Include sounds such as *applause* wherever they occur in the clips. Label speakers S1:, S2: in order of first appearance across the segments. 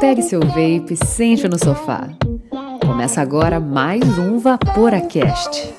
S1: Pegue seu vape, sente no sofá. Começa agora mais um Vaporacast.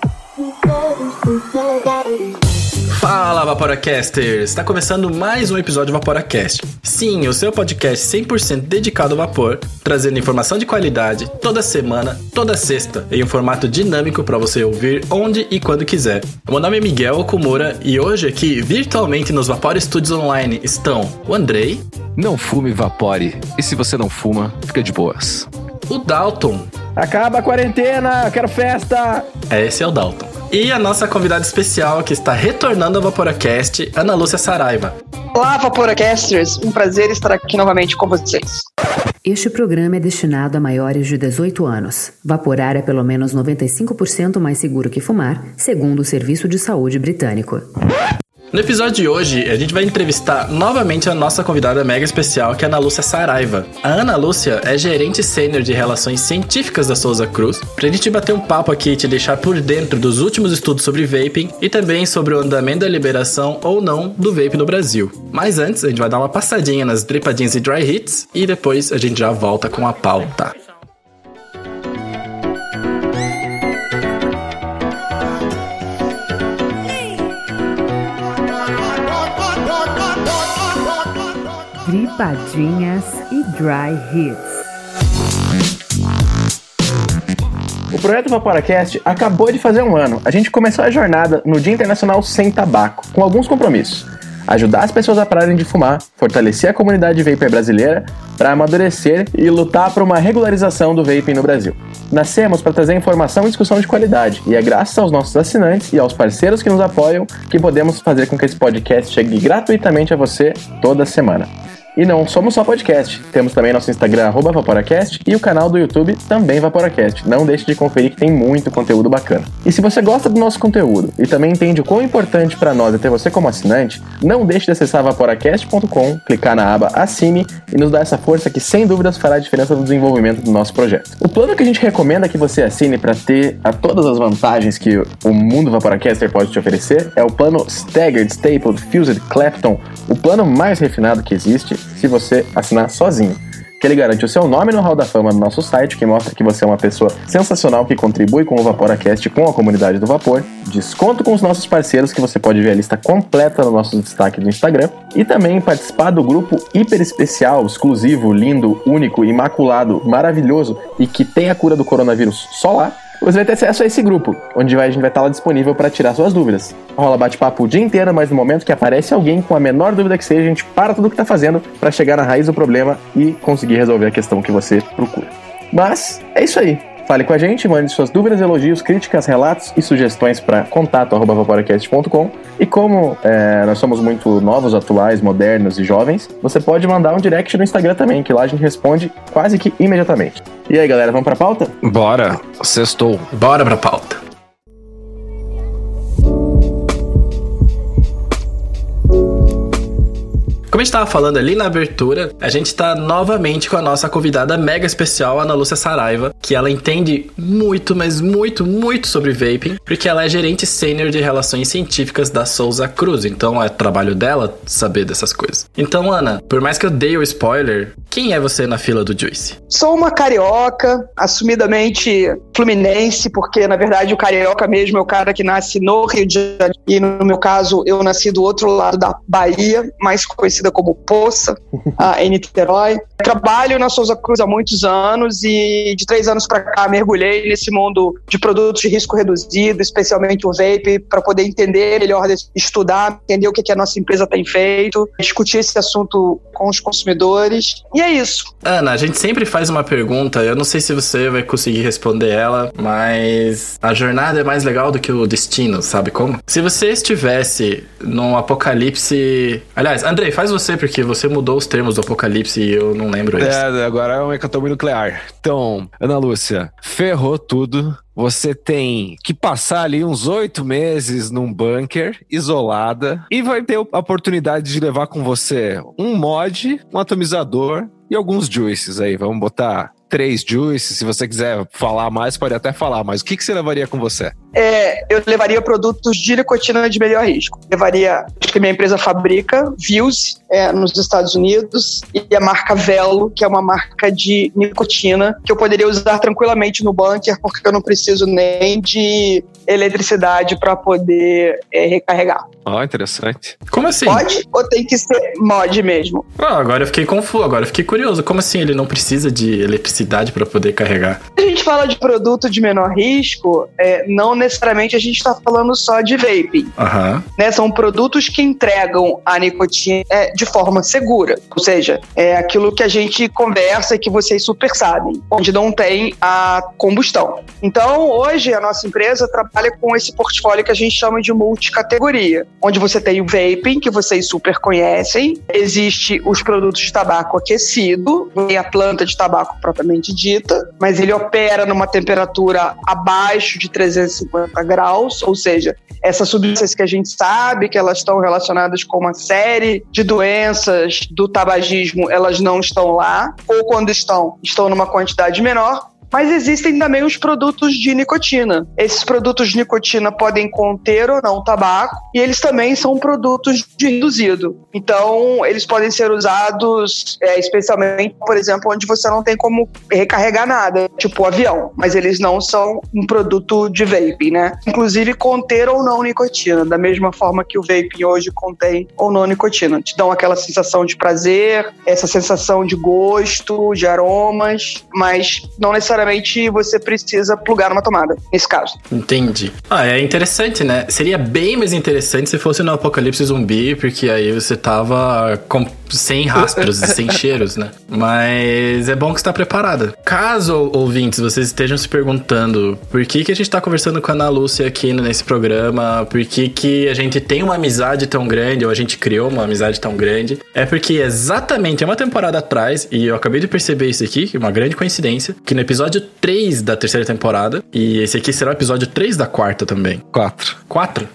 S2: Fala Vaporacasters! Está começando mais um episódio do Vaporacast. Sim, o seu podcast 100% dedicado ao vapor, trazendo informação de qualidade toda semana, toda sexta, em um formato dinâmico para você ouvir onde e quando quiser. Meu nome é Miguel Okumura e hoje aqui, virtualmente nos Vapor Studios Online, estão o Andrei.
S3: Não fume, vapore. E se você não fuma, fica de boas.
S2: O Dalton.
S4: Acaba a quarentena, quero festa!
S2: Esse é o Dalton. E a nossa convidada especial que está retornando ao Vaporacast, Ana Lúcia Saraiva.
S5: Olá, Vaporacasters! Um prazer estar aqui novamente com vocês.
S1: Este programa é destinado a maiores de 18 anos. Vaporar é pelo menos 95% mais seguro que fumar, segundo o Serviço de Saúde Britânico.
S2: No episódio de hoje, a gente vai entrevistar novamente a nossa convidada mega especial, que é a Ana Lúcia Saraiva. A Ana Lúcia é gerente sênior de relações científicas da Souza Cruz, pra gente bater um papo aqui e te deixar por dentro dos últimos estudos sobre vaping e também sobre o andamento da liberação ou não do vape no Brasil. Mas antes, a gente vai dar uma passadinha nas dripadinhas e dry hits e depois a gente já volta com a pauta.
S1: Dripadinhas e Dry Hits.
S4: O projeto Vaporacast acabou de fazer um ano. A gente começou a jornada no Dia Internacional Sem Tabaco, com alguns compromissos. Ajudar as pessoas a pararem de fumar, fortalecer a comunidade vapor brasileira para amadurecer e lutar por uma regularização do vaping no Brasil. Nascemos para trazer informação e discussão de qualidade, e é graças aos nossos assinantes e aos parceiros que nos apoiam que podemos fazer com que esse podcast chegue gratuitamente a você toda semana. E não somos só podcast, temos também nosso Instagram, arroba Vaporacast, e o canal do YouTube, também Vaporacast. Não deixe de conferir que tem muito conteúdo bacana. E se você gosta do nosso conteúdo e também entende o quão importante para nós é ter você como assinante, não deixe de acessar vaporacast.com, clicar na aba Assine e nos dar essa força que sem dúvidas fará a diferença no desenvolvimento do nosso projeto. O plano que a gente recomenda que você assine para ter a todas as vantagens que o mundo Vaporacaster pode te oferecer é o plano Staggered, Stapled, Fused, Clapton, o plano mais refinado que existe se você assinar sozinho. Que ele garante o seu nome no Hall da Fama no nosso site, que mostra que você é uma pessoa sensacional que contribui com o Vaporacast com a comunidade do Vapor. Desconto com os nossos parceiros, que você pode ver a lista completa no nosso destaque do Instagram. E também participar do grupo hiper especial, exclusivo, lindo, único, imaculado, maravilhoso e que tem a cura do coronavírus só lá você vai ter acesso a esse grupo, onde a gente vai estar lá disponível para tirar suas dúvidas. Rola bate-papo o dia inteiro, mas no momento que aparece alguém com a menor dúvida que seja, a gente para tudo que está fazendo para chegar na raiz do problema e conseguir resolver a questão que você procura. Mas é isso aí. Fale com a gente, mande suas dúvidas, elogios, críticas, relatos e sugestões para contato.vaporacast.com. E como é, nós somos muito novos, atuais, modernos e jovens, você pode mandar um direct no Instagram também, que lá a gente responde quase que imediatamente. E aí, galera, vamos pra pauta?
S3: Bora, sextou.
S2: Bora pra pauta. Como a gente estava falando ali na abertura, a gente está novamente com a nossa convidada mega especial, Ana Lúcia Saraiva, que ela entende muito, mas muito, muito sobre vaping, porque ela é gerente sênior de relações científicas da Souza Cruz, então é trabalho dela saber dessas coisas. Então, Ana, por mais que eu dei o spoiler, quem é você na fila do Juice?
S5: Sou uma carioca, assumidamente fluminense, porque na verdade o carioca mesmo é o cara que nasce no Rio de Janeiro, e no meu caso eu nasci do outro lado da Bahia, mais conhecida como Poça, em *laughs* Niterói. Trabalho na Souza Cruz há muitos anos e de três anos para cá mergulhei nesse mundo de produtos de risco reduzido, especialmente o vape, para poder entender melhor, estudar, entender o que, que a nossa empresa tem feito, discutir esse assunto com os consumidores. E é isso.
S2: Ana, a gente sempre faz uma pergunta, eu não sei se você vai conseguir responder ela, mas a jornada é mais legal do que o destino, sabe como? Se você estivesse num apocalipse. Aliás, Andrei, faz você, porque você mudou os termos do apocalipse e eu não lembro isso.
S3: É, agora é um hecatombe nuclear. Então, Ana Lúcia, ferrou tudo. Você tem que passar ali uns oito meses num bunker, isolada, e vai ter a oportunidade de levar com você um mod, um atomizador e alguns juices aí. Vamos botar três juices. Se você quiser falar mais, pode até falar. Mas o que, que você levaria com você?
S5: É, eu levaria produtos de nicotina de melhor risco. Levaria, acho que minha empresa fabrica, Views, é, nos Estados Unidos, e a marca Velo, que é uma marca de nicotina, que eu poderia usar tranquilamente no bunker, porque eu não preciso nem de eletricidade para poder é, recarregar.
S3: Ó, oh, interessante.
S2: Como assim?
S5: Pode ou tem que ser mod mesmo?
S2: Ah, agora eu fiquei confuso, agora eu fiquei curioso. Como assim ele não precisa de eletricidade para poder carregar?
S5: A gente fala de produto de menor risco, é, não necessariamente a gente está falando só de vaping.
S2: Uhum.
S5: Né? São produtos que entregam a nicotina é, de forma segura. Ou seja, é aquilo que a gente conversa e que vocês super sabem, onde não tem a combustão. Então, hoje, a nossa empresa trabalha com esse portfólio que a gente chama de multicategoria, onde você tem o vaping, que vocês super conhecem, existe os produtos de tabaco aquecido, e a planta de tabaco propriamente dita, mas ele opera numa temperatura abaixo de 350 graus, ou seja, essas substâncias que a gente sabe que elas estão relacionadas com uma série de doenças do tabagismo, elas não estão lá, ou quando estão, estão numa quantidade menor, mas existem também os produtos de nicotina. Esses produtos de nicotina podem conter ou não tabaco e eles também são produtos de reduzido. Então, eles podem ser usados é, especialmente, por exemplo, onde você não tem como recarregar nada, tipo o avião, mas eles não são um produto de vaping, né? Inclusive conter ou não nicotina, da mesma forma que o vaping hoje contém ou não nicotina. Te dão aquela sensação de prazer, essa sensação de gosto, de aromas, mas não necessariamente necessariamente você precisa plugar numa tomada, nesse caso.
S2: Entendi. Ah, é interessante, né? Seria bem mais interessante se fosse no apocalipse zumbi, porque aí você tava com sem rastros e sem *laughs* cheiros, né? Mas é bom que está preparada. Caso, ouvintes, vocês estejam se perguntando por que, que a gente está conversando com a Ana Lúcia aqui nesse programa, por que, que a gente tem uma amizade tão grande, ou a gente criou uma amizade tão grande, é porque exatamente uma temporada atrás, e eu acabei de perceber isso aqui, é uma grande coincidência, que no episódio 3 da terceira temporada, e esse aqui será o episódio 3 da quarta também.
S3: 4.
S2: 4?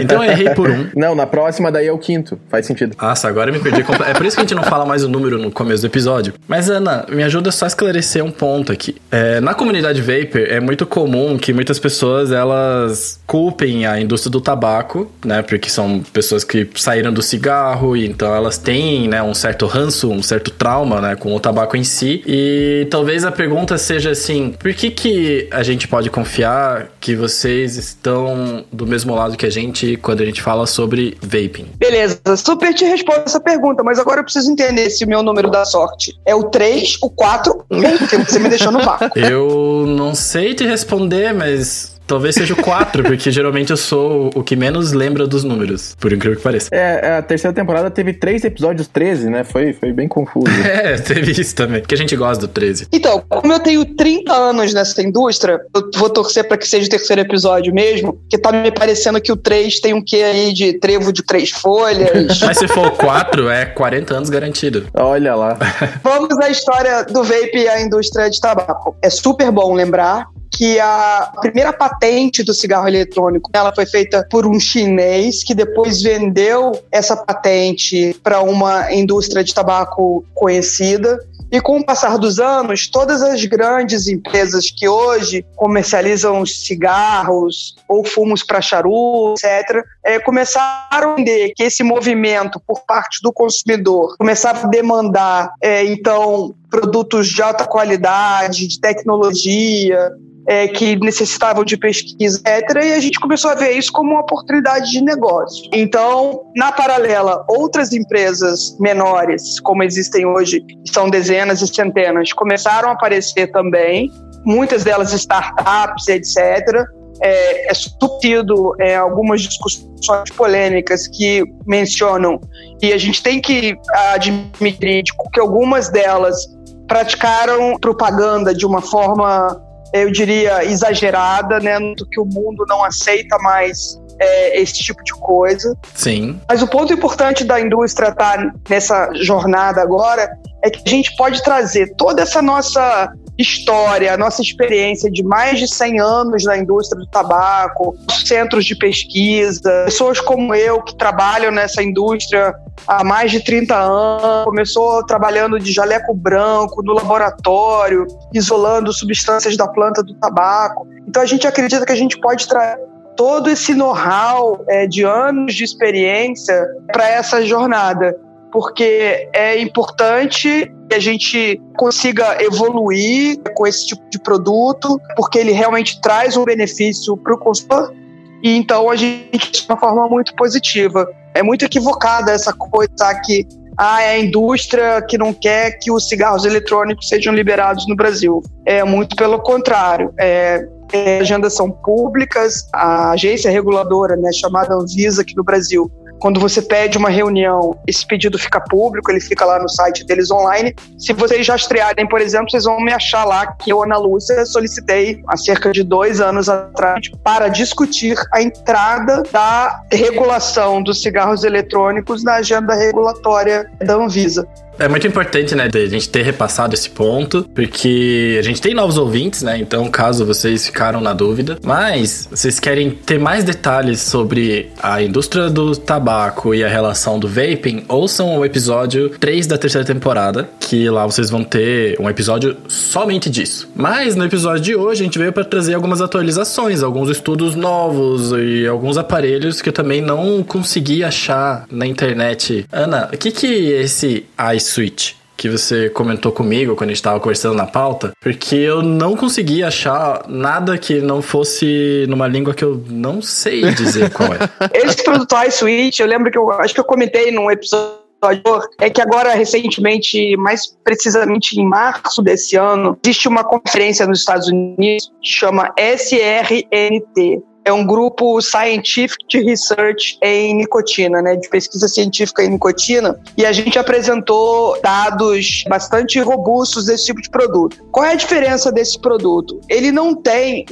S2: Então eu errei por um. *laughs*
S4: Não, na próxima daí é o quinto. Faz sentido.
S2: Nossa, agora eu me perdi. É por isso que a gente não fala mais o número no começo do episódio. Mas, Ana, me ajuda só a esclarecer um ponto aqui. É, na comunidade Vapor, é muito comum que muitas pessoas, elas culpem a indústria do tabaco, né? Porque são pessoas que saíram do cigarro e então elas têm, né, um certo ranço, um certo trauma, né, com o tabaco em si. E talvez a pergunta seja assim, por que que a gente pode confiar que vocês estão do mesmo lado que a gente quando a gente fala sobre vaping?
S5: Beleza, super te respondo essa pergunta, mas agora eu preciso entender se o meu número da sorte é o 3, o 4 ou o que você me deixou no vácuo. *laughs*
S2: Eu não sei te responder, mas Talvez seja o 4, *laughs* porque geralmente eu sou o que menos lembra dos números, por incrível que pareça.
S4: É, a terceira temporada teve três episódios 13, né? Foi, foi bem confuso. *laughs*
S2: é, teve isso também, que a gente gosta do 13.
S5: Então, como eu tenho 30 anos nessa indústria, eu vou torcer para que seja o terceiro episódio mesmo, porque tá me parecendo que o 3 tem um quê aí de trevo de três folhas. *laughs*
S2: Mas se for o 4, é 40 anos garantido.
S4: Olha lá.
S5: Vamos à história do vape e a indústria de tabaco. É super bom lembrar que a primeira patente do cigarro eletrônico ela foi feita por um chinês que depois vendeu essa patente para uma indústria de tabaco conhecida. E com o passar dos anos, todas as grandes empresas que hoje comercializam cigarros ou fumos para charuto, etc., é, começaram a entender que esse movimento por parte do consumidor começava a demandar, é, então, produtos de alta qualidade, de tecnologia, é, que necessitavam de pesquisa, etc. E a gente começou a ver isso como uma oportunidade de negócio. Então, na paralela, outras empresas menores, como existem hoje, são dezenas e centenas, começaram a aparecer também, muitas delas startups, etc. É, é subtido é, algumas discussões polêmicas que mencionam e a gente tem que admitir que algumas delas praticaram propaganda de uma forma eu diria, exagerada, né? Que o mundo não aceita mais é, esse tipo de coisa.
S2: Sim.
S5: Mas o ponto importante da indústria estar tá nessa jornada agora é que a gente pode trazer toda essa nossa história, a nossa experiência de mais de 100 anos na indústria do tabaco, centros de pesquisa, pessoas como eu que trabalham nessa indústria há mais de 30 anos, começou trabalhando de jaleco branco no laboratório, isolando substâncias da planta do tabaco. Então a gente acredita que a gente pode trazer todo esse know-how é, de anos de experiência para essa jornada porque é importante que a gente consiga evoluir com esse tipo de produto, porque ele realmente traz um benefício para o consumidor. E então a gente de uma forma muito positiva. É muito equivocada essa coisa que ah, é a indústria que não quer que os cigarros eletrônicos sejam liberados no Brasil. É muito pelo contrário. É, é, agendas são públicas, a agência reguladora, né, chamada Anvisa aqui no Brasil, quando você pede uma reunião, esse pedido fica público, ele fica lá no site deles online. Se vocês já estrearem, por exemplo, vocês vão me achar lá que eu, Ana Lúcia, solicitei há cerca de dois anos atrás para discutir a entrada da regulação dos cigarros eletrônicos na agenda regulatória da Anvisa.
S2: É muito importante, né, a gente ter repassado esse ponto, porque a gente tem novos ouvintes, né? Então, caso vocês ficaram na dúvida, mas vocês querem ter mais detalhes sobre a indústria do tabaco e a relação do vaping, ouçam o episódio 3 da terceira temporada, que lá vocês vão ter um episódio somente disso. Mas no episódio de hoje a gente veio para trazer algumas atualizações, alguns estudos novos e alguns aparelhos que eu também não consegui achar na internet. Ana, o que que esse iSwitch que você comentou comigo quando a gente estava conversando na pauta, porque eu não consegui achar nada que não fosse numa língua que eu não sei dizer qual é. *laughs*
S5: Esse produto iSwitch, eu lembro que eu acho que eu comentei num episódio é que agora, recentemente, mais precisamente em março desse ano, existe uma conferência nos Estados Unidos que chama SRNT, é um grupo Scientific Research em nicotina, né, de pesquisa científica em nicotina, e a gente apresentou dados bastante robustos desse tipo de produto. Qual é a diferença desse produto? Ele não tem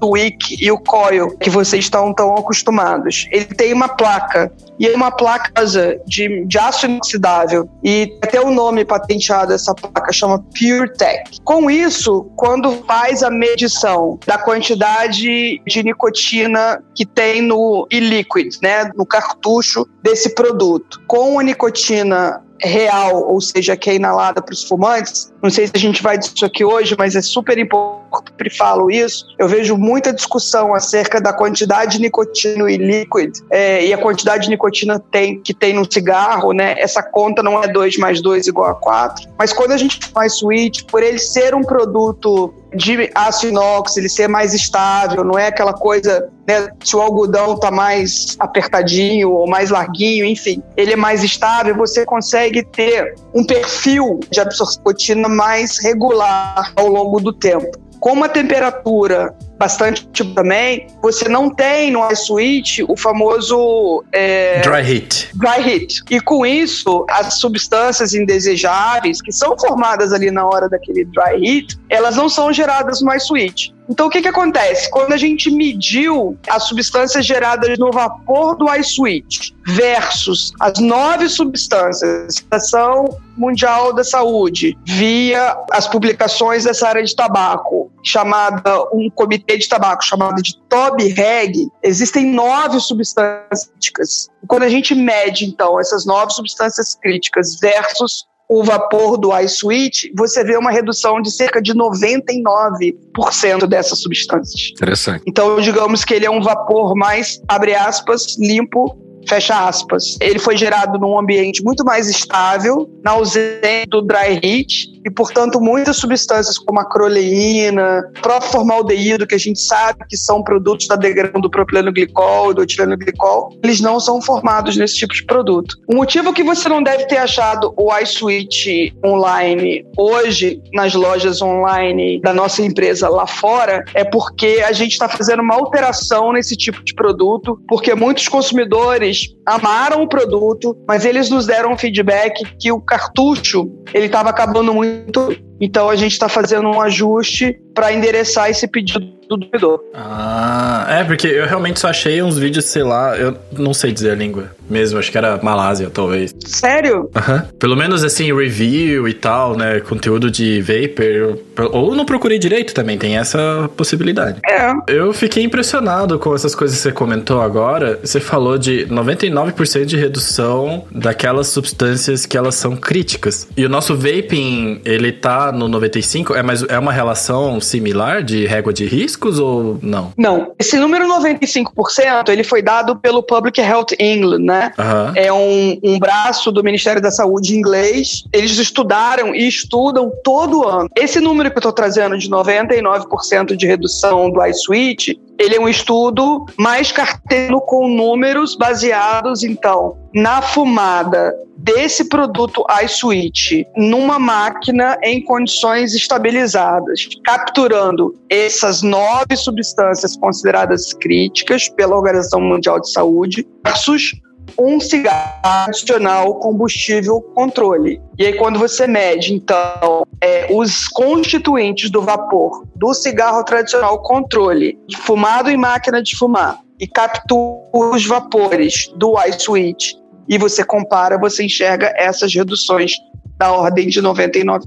S5: o Wick e o Coil que vocês estão tão acostumados. Ele tem uma placa e uma placa de, de aço inoxidável e até o nome patenteado dessa placa chama PureTech. Com isso, quando faz a medição da quantidade de nicotina nicotina que tem no e-liquid, né, no cartucho desse produto. Com a nicotina real, ou seja, que é inalada para os fumantes. Não sei se a gente vai disso aqui hoje, mas é super importante, falo isso. Eu vejo muita discussão acerca da quantidade de nicotina e líquido é, e a quantidade de nicotina tem, que tem no cigarro, né? Essa conta não é 2 mais 2 igual a 4. Mas quando a gente faz switch, por ele ser um produto de aço inox, ele ser mais estável, não é aquela coisa, né, se o algodão tá mais apertadinho ou mais larguinho, enfim, ele é mais estável, você consegue ter um perfil de absorção mais regular ao longo do tempo. Com uma temperatura bastante tipo também, você não tem no iSwitch o famoso
S2: é, dry heat.
S5: Dry heat. E com isso, as substâncias indesejáveis que são formadas ali na hora daquele dry heat, elas não são geradas no iSwitch. Então, o que, que acontece? Quando a gente mediu as substâncias geradas no vapor do iSwitch versus as nove substâncias da Ação Mundial da Saúde, via as publicações dessa área de tabaco, chamada um comitê de tabaco chamado de TOB-REG, existem nove substâncias críticas. Quando a gente mede, então, essas nove substâncias críticas versus o vapor do iSwitch, você vê uma redução de cerca de 99% dessas substâncias.
S3: Interessante.
S5: Então, digamos que ele é um vapor mais, abre aspas, limpo fecha aspas. Ele foi gerado num ambiente muito mais estável, na ausência do dry heat, e, portanto, muitas substâncias como a croleína, próprio formaldeído, que a gente sabe que são produtos da degradação do propileno glicol e do etileno glicol, eles não são formados nesse tipo de produto. O motivo que você não deve ter achado o iSwitch online hoje nas lojas online da nossa empresa lá fora é porque a gente está fazendo uma alteração nesse tipo de produto, porque muitos consumidores eles amaram o produto, mas eles nos deram um feedback que o cartucho ele estava acabando muito. Então a gente está fazendo um ajuste para endereçar esse pedido do doidor.
S2: Ah, é, porque eu realmente só achei uns vídeos, sei lá, eu não sei dizer a língua mesmo, acho que era Malásia, talvez.
S5: Sério?
S2: Aham. Uhum. Pelo menos assim, review e tal, né? Conteúdo de Vapor. Ou não procurei direito também, tem essa possibilidade.
S5: É.
S2: Eu fiquei impressionado com essas coisas que você comentou agora. Você falou de 99% de redução daquelas substâncias que elas são críticas. E o nosso vaping, ele tá no 95, é, mas é uma relação similar de régua de risco? Ou não?
S5: Não. Esse número 95%, ele foi dado pelo Public Health England, né?
S2: Aham.
S5: É um, um braço do Ministério da Saúde inglês. Eles estudaram e estudam todo ano. Esse número que eu estou trazendo de 99% de redução do iSwitch, ele é um estudo mais cartelo com números baseados, então, na fumada desse produto iSwitch numa máquina em condições estabilizadas, capturando essas nove substâncias consideradas críticas pela Organização Mundial de Saúde versus um cigarro adicional combustível controle. E aí, quando você mede, então, é, os constituintes do vapor do cigarro tradicional controle, fumado em máquina de fumar, e captura os vapores do iSwitch, e você compara, você enxerga essas reduções da ordem de 99%.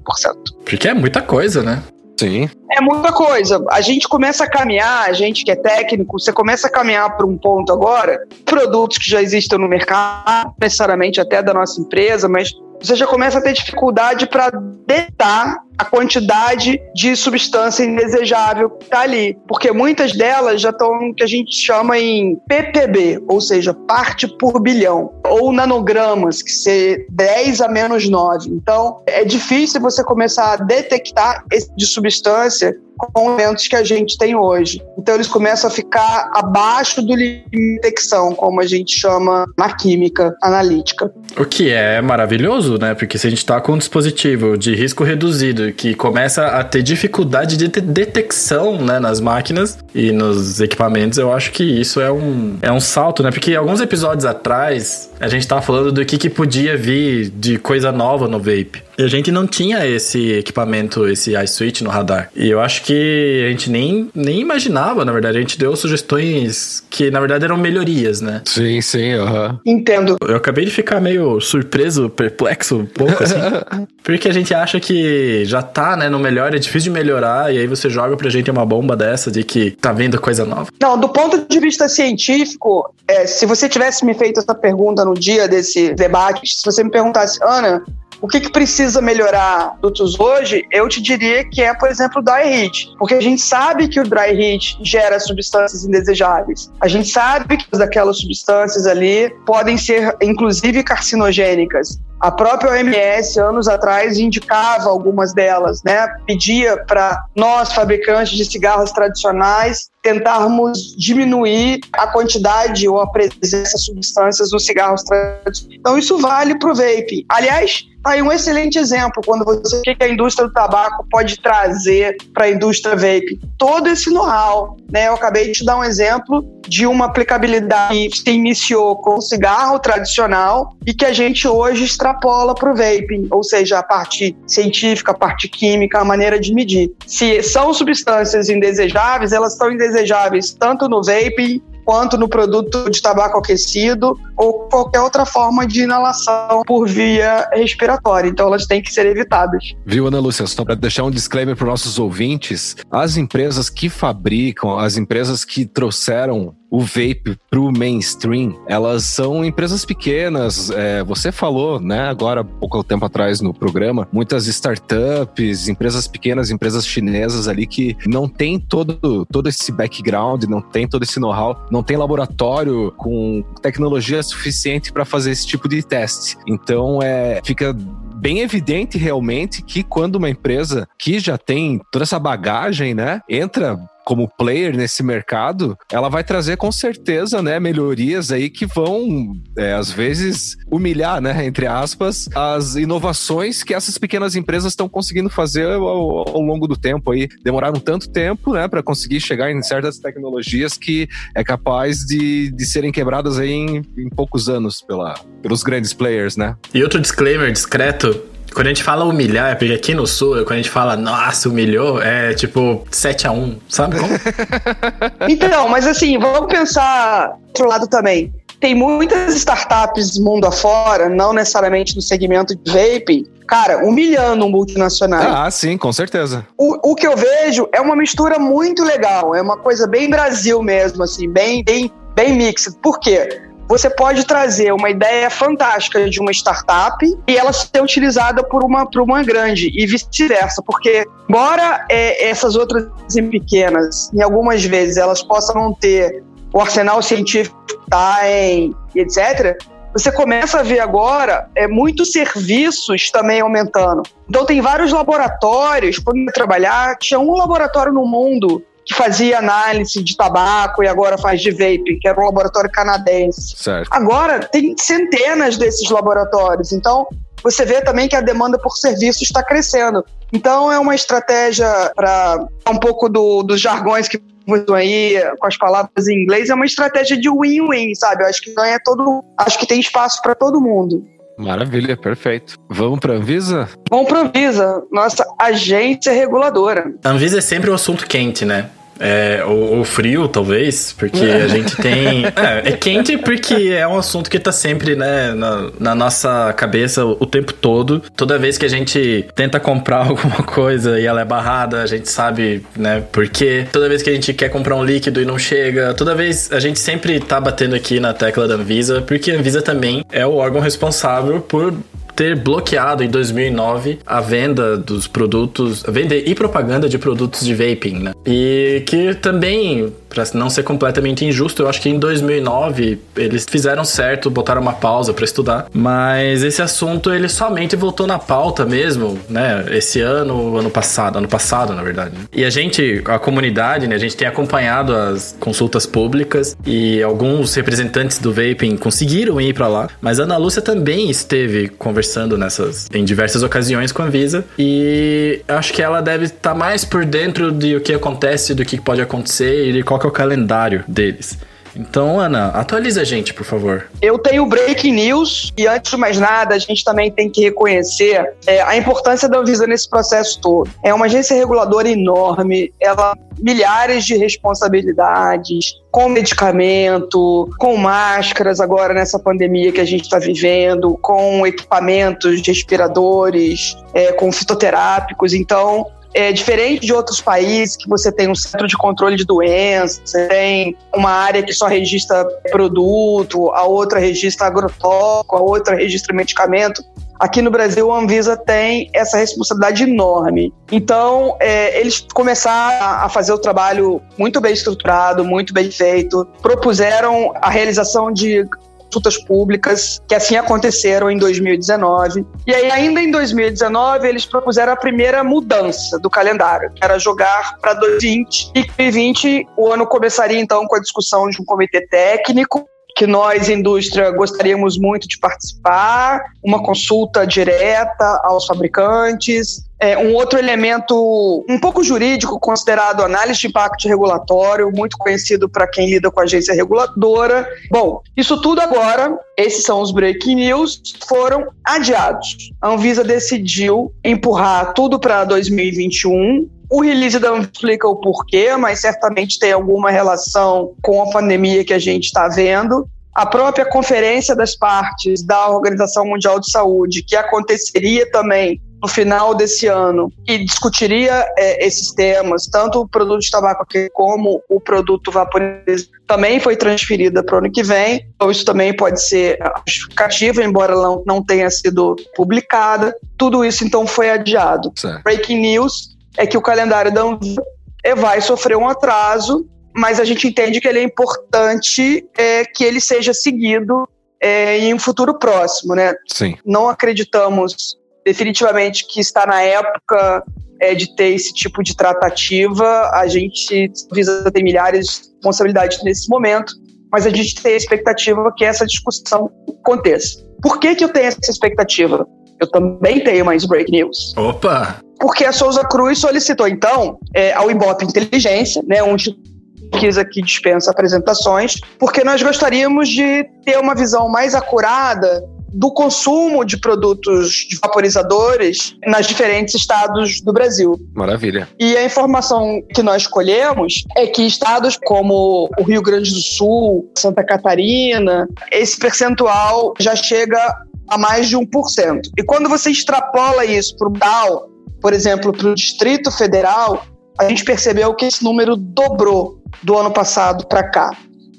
S2: Porque é muita coisa, né?
S3: Sim.
S5: É muita coisa. A gente começa a caminhar, a gente que é técnico, você começa a caminhar para um ponto agora, produtos que já existem no mercado, necessariamente até da nossa empresa, mas você já começa a ter dificuldade para detar a quantidade de substância indesejável que está ali. Porque muitas delas já estão que a gente chama em ppb, ou seja, parte por bilhão, ou nanogramas, que ser 10 a menos 9. Então, é difícil você começar a detectar esse tipo de substância com elementos que a gente tem hoje. Então eles começam a ficar abaixo do limite de detecção, como a gente chama na química analítica.
S2: O que é maravilhoso, né? Porque se a gente tá com um dispositivo de risco reduzido que começa a ter dificuldade de te- detecção né, nas máquinas e nos equipamentos, eu acho que isso é um, é um salto, né? Porque alguns episódios atrás a gente tava falando do que, que podia vir de coisa nova no vape. E a gente não tinha esse equipamento, esse iSwitch no radar. E eu acho que a gente nem, nem imaginava, na verdade. A gente deu sugestões que, na verdade, eram melhorias, né?
S3: Sim, sim, aham.
S5: Entendo.
S2: Eu acabei de ficar meio surpreso, perplexo um pouco, assim. *laughs* porque a gente acha que já tá, né, no melhor, é difícil de melhorar, e aí você joga pra gente uma bomba dessa de que tá vendo coisa nova.
S5: Não, do ponto de vista científico, é, se você tivesse me feito essa pergunta no dia desse debate, se você me perguntasse, Ana, o que, que precisa melhorar produtos hoje, eu te diria que é, por exemplo, o dry heat. Porque a gente sabe que o dry heat gera substâncias indesejáveis. A gente sabe que aquelas substâncias ali podem ser, inclusive, carcinogênicas. A própria OMS, anos atrás, indicava algumas delas, né? Pedia para nós, fabricantes de cigarros tradicionais, tentarmos diminuir a quantidade ou a presença dessas substâncias nos cigarros tradicionais. Então, isso vale para o vape. Aliás, tá aí um excelente exemplo quando você o que a indústria do tabaco pode trazer para a indústria vape. Todo esse know-how, né? Eu acabei de te dar um exemplo de uma aplicabilidade que se iniciou com o cigarro tradicional e que a gente hoje extrapola para o vaping, ou seja, a parte científica, a parte química, a maneira de medir. Se são substâncias indesejáveis, elas estão indesejáveis tanto no vaping quanto no produto de tabaco aquecido ou qualquer outra forma de inalação por via respiratória. Então elas têm que ser evitadas.
S3: Viu, Ana Lúcia? Só para deixar um disclaimer para nossos ouvintes: as empresas que fabricam, as empresas que trouxeram o vape para o mainstream, elas são empresas pequenas. É, você falou, né, agora, pouco tempo atrás no programa, muitas startups, empresas pequenas, empresas chinesas ali que não tem todo, todo esse background, não tem todo esse know-how, não tem laboratório com tecnologia suficiente para fazer esse tipo de teste. Então, é, fica bem evidente realmente que quando uma empresa que já tem toda essa bagagem, né, entra como player nesse mercado, ela vai trazer com certeza, né, melhorias aí que vão, é, às vezes, humilhar, né, entre aspas, as inovações que essas pequenas empresas estão conseguindo fazer ao, ao, longo do tempo aí. Demoraram tanto tempo, né, para conseguir chegar em certas tecnologias que é capaz de, de serem quebradas aí em, em poucos anos pela, pelos grandes players, né?
S2: E outro disclaimer discreto quando a gente fala humilhar, é porque aqui no sul, quando a gente fala, nossa, humilhou, é tipo 7 a 1 sabe como? *laughs*
S5: então, mas assim, vamos pensar outro lado também. Tem muitas startups mundo afora, não necessariamente no segmento de vaping, cara, humilhando um multinacional.
S3: Ah, sim, com certeza.
S5: O, o que eu vejo é uma mistura muito legal, é uma coisa bem Brasil mesmo, assim, bem, bem, bem mixed. Por quê? Você pode trazer uma ideia fantástica de uma startup e ela ser utilizada por uma, por uma grande e vice-versa, porque embora é, essas outras pequenas, em algumas vezes elas possam não ter o arsenal científico tá em etc. Você começa a ver agora é, muitos serviços também aumentando. Então tem vários laboratórios, quando eu trabalhar, tinha um laboratório no mundo que fazia análise de tabaco e agora faz de vape, que era um laboratório canadense.
S3: Certo.
S5: Agora tem centenas desses laboratórios. Então você vê também que a demanda por serviços está crescendo. Então é uma estratégia para um pouco do, dos jargões que usam aí com as palavras em inglês, é uma estratégia de win-win, sabe? Eu acho que ganha todo, acho que tem espaço para todo mundo.
S3: Maravilha, perfeito. Vamos para a Anvisa?
S5: Vamos para a Anvisa, nossa agência reguladora.
S2: A Anvisa é sempre um assunto quente, né? É, ou, ou, frio, talvez, porque a *laughs* gente tem. É, é, quente porque é um assunto que tá sempre, né, na, na, nossa cabeça o, tempo todo. Toda vez que a gente tenta comprar *laughs* alguma coisa e ela é barrada, a gente sabe, né, por quê. Toda vez que a gente quer comprar um líquido e não chega, toda vez a gente sempre tá batendo aqui na tecla da Anvisa, porque a Anvisa também é o órgão responsável por ter bloqueado em 2009 a venda dos produtos, a venda e propaganda de produtos de vaping, né? E que também para não ser completamente injusto, eu acho que em 2009 eles fizeram certo, botaram uma pausa para estudar, mas esse assunto ele somente voltou na pauta mesmo, né? Esse ano, ano passado, ano passado, na verdade. E a gente, a comunidade, né, a gente tem acompanhado as consultas públicas e alguns representantes do vaping conseguiram ir para lá, mas a Ana Lúcia também esteve conversando nessas em diversas ocasiões com a Visa e acho que ela deve estar tá mais por dentro de o que acontece, do que pode acontecer e de qual que é o calendário deles. Então, Ana, atualiza a gente, por favor.
S5: Eu tenho breaking news e antes de mais nada, a gente também tem que reconhecer é, a importância da Anvisa nesse processo todo. É uma agência reguladora enorme, ela milhares de responsabilidades, com medicamento, com máscaras agora nessa pandemia que a gente está vivendo, com equipamentos respiradores, é, com fitoterápicos. Então, é diferente de outros países que você tem um centro de controle de doenças, você tem uma área que só registra produto, a outra registra agrotóxico, a outra registra medicamento. Aqui no Brasil, a Anvisa tem essa responsabilidade enorme. Então, é, eles começaram a fazer o trabalho muito bem estruturado, muito bem feito, propuseram a realização de consultas públicas, que assim aconteceram em 2019. E aí, ainda em 2019, eles propuseram a primeira mudança do calendário, que era jogar para 2020. E 2020, o ano começaria então com a discussão de um comitê técnico que nós, indústria, gostaríamos muito de participar, uma consulta direta aos fabricantes, é, um outro elemento um pouco jurídico, considerado análise de impacto regulatório, muito conhecido para quem lida com a agência reguladora. Bom, isso tudo agora, esses são os breaking news, foram adiados. A Anvisa decidiu empurrar tudo para 2021. O release Anvisa explica o porquê, mas certamente tem alguma relação com a pandemia que a gente está vendo a própria Conferência das Partes da Organização Mundial de Saúde, que aconteceria também no final desse ano e discutiria é, esses temas, tanto o produto de tabaco aqui como o produto vaporizado, também foi transferida para o ano que vem. Então, isso também pode ser justificativo, embora não, não tenha sido publicada. Tudo isso, então, foi adiado.
S3: Certo.
S5: Breaking news é que o calendário da Anvisa vai sofrer um atraso mas a gente entende que ele é importante é, que ele seja seguido é, em um futuro próximo, né?
S3: Sim.
S5: Não acreditamos definitivamente que está na época é, de ter esse tipo de tratativa. A gente visa ter milhares de responsabilidades nesse momento, mas a gente tem a expectativa que essa discussão aconteça. Por que, que eu tenho essa expectativa? Eu também tenho mais break news.
S2: Opa!
S5: Porque a Souza Cruz solicitou, então, é, ao Ibope Inteligência, né, um pesquisa que dispensa apresentações, porque nós gostaríamos de ter uma visão mais acurada do consumo de produtos de vaporizadores nas diferentes estados do Brasil.
S3: Maravilha.
S5: E a informação que nós escolhemos é que estados como o Rio Grande do Sul, Santa Catarina, esse percentual já chega a mais de 1%. E quando você extrapola isso para o DAO, por exemplo, para o Distrito Federal, a gente percebeu que esse número dobrou do ano passado para cá.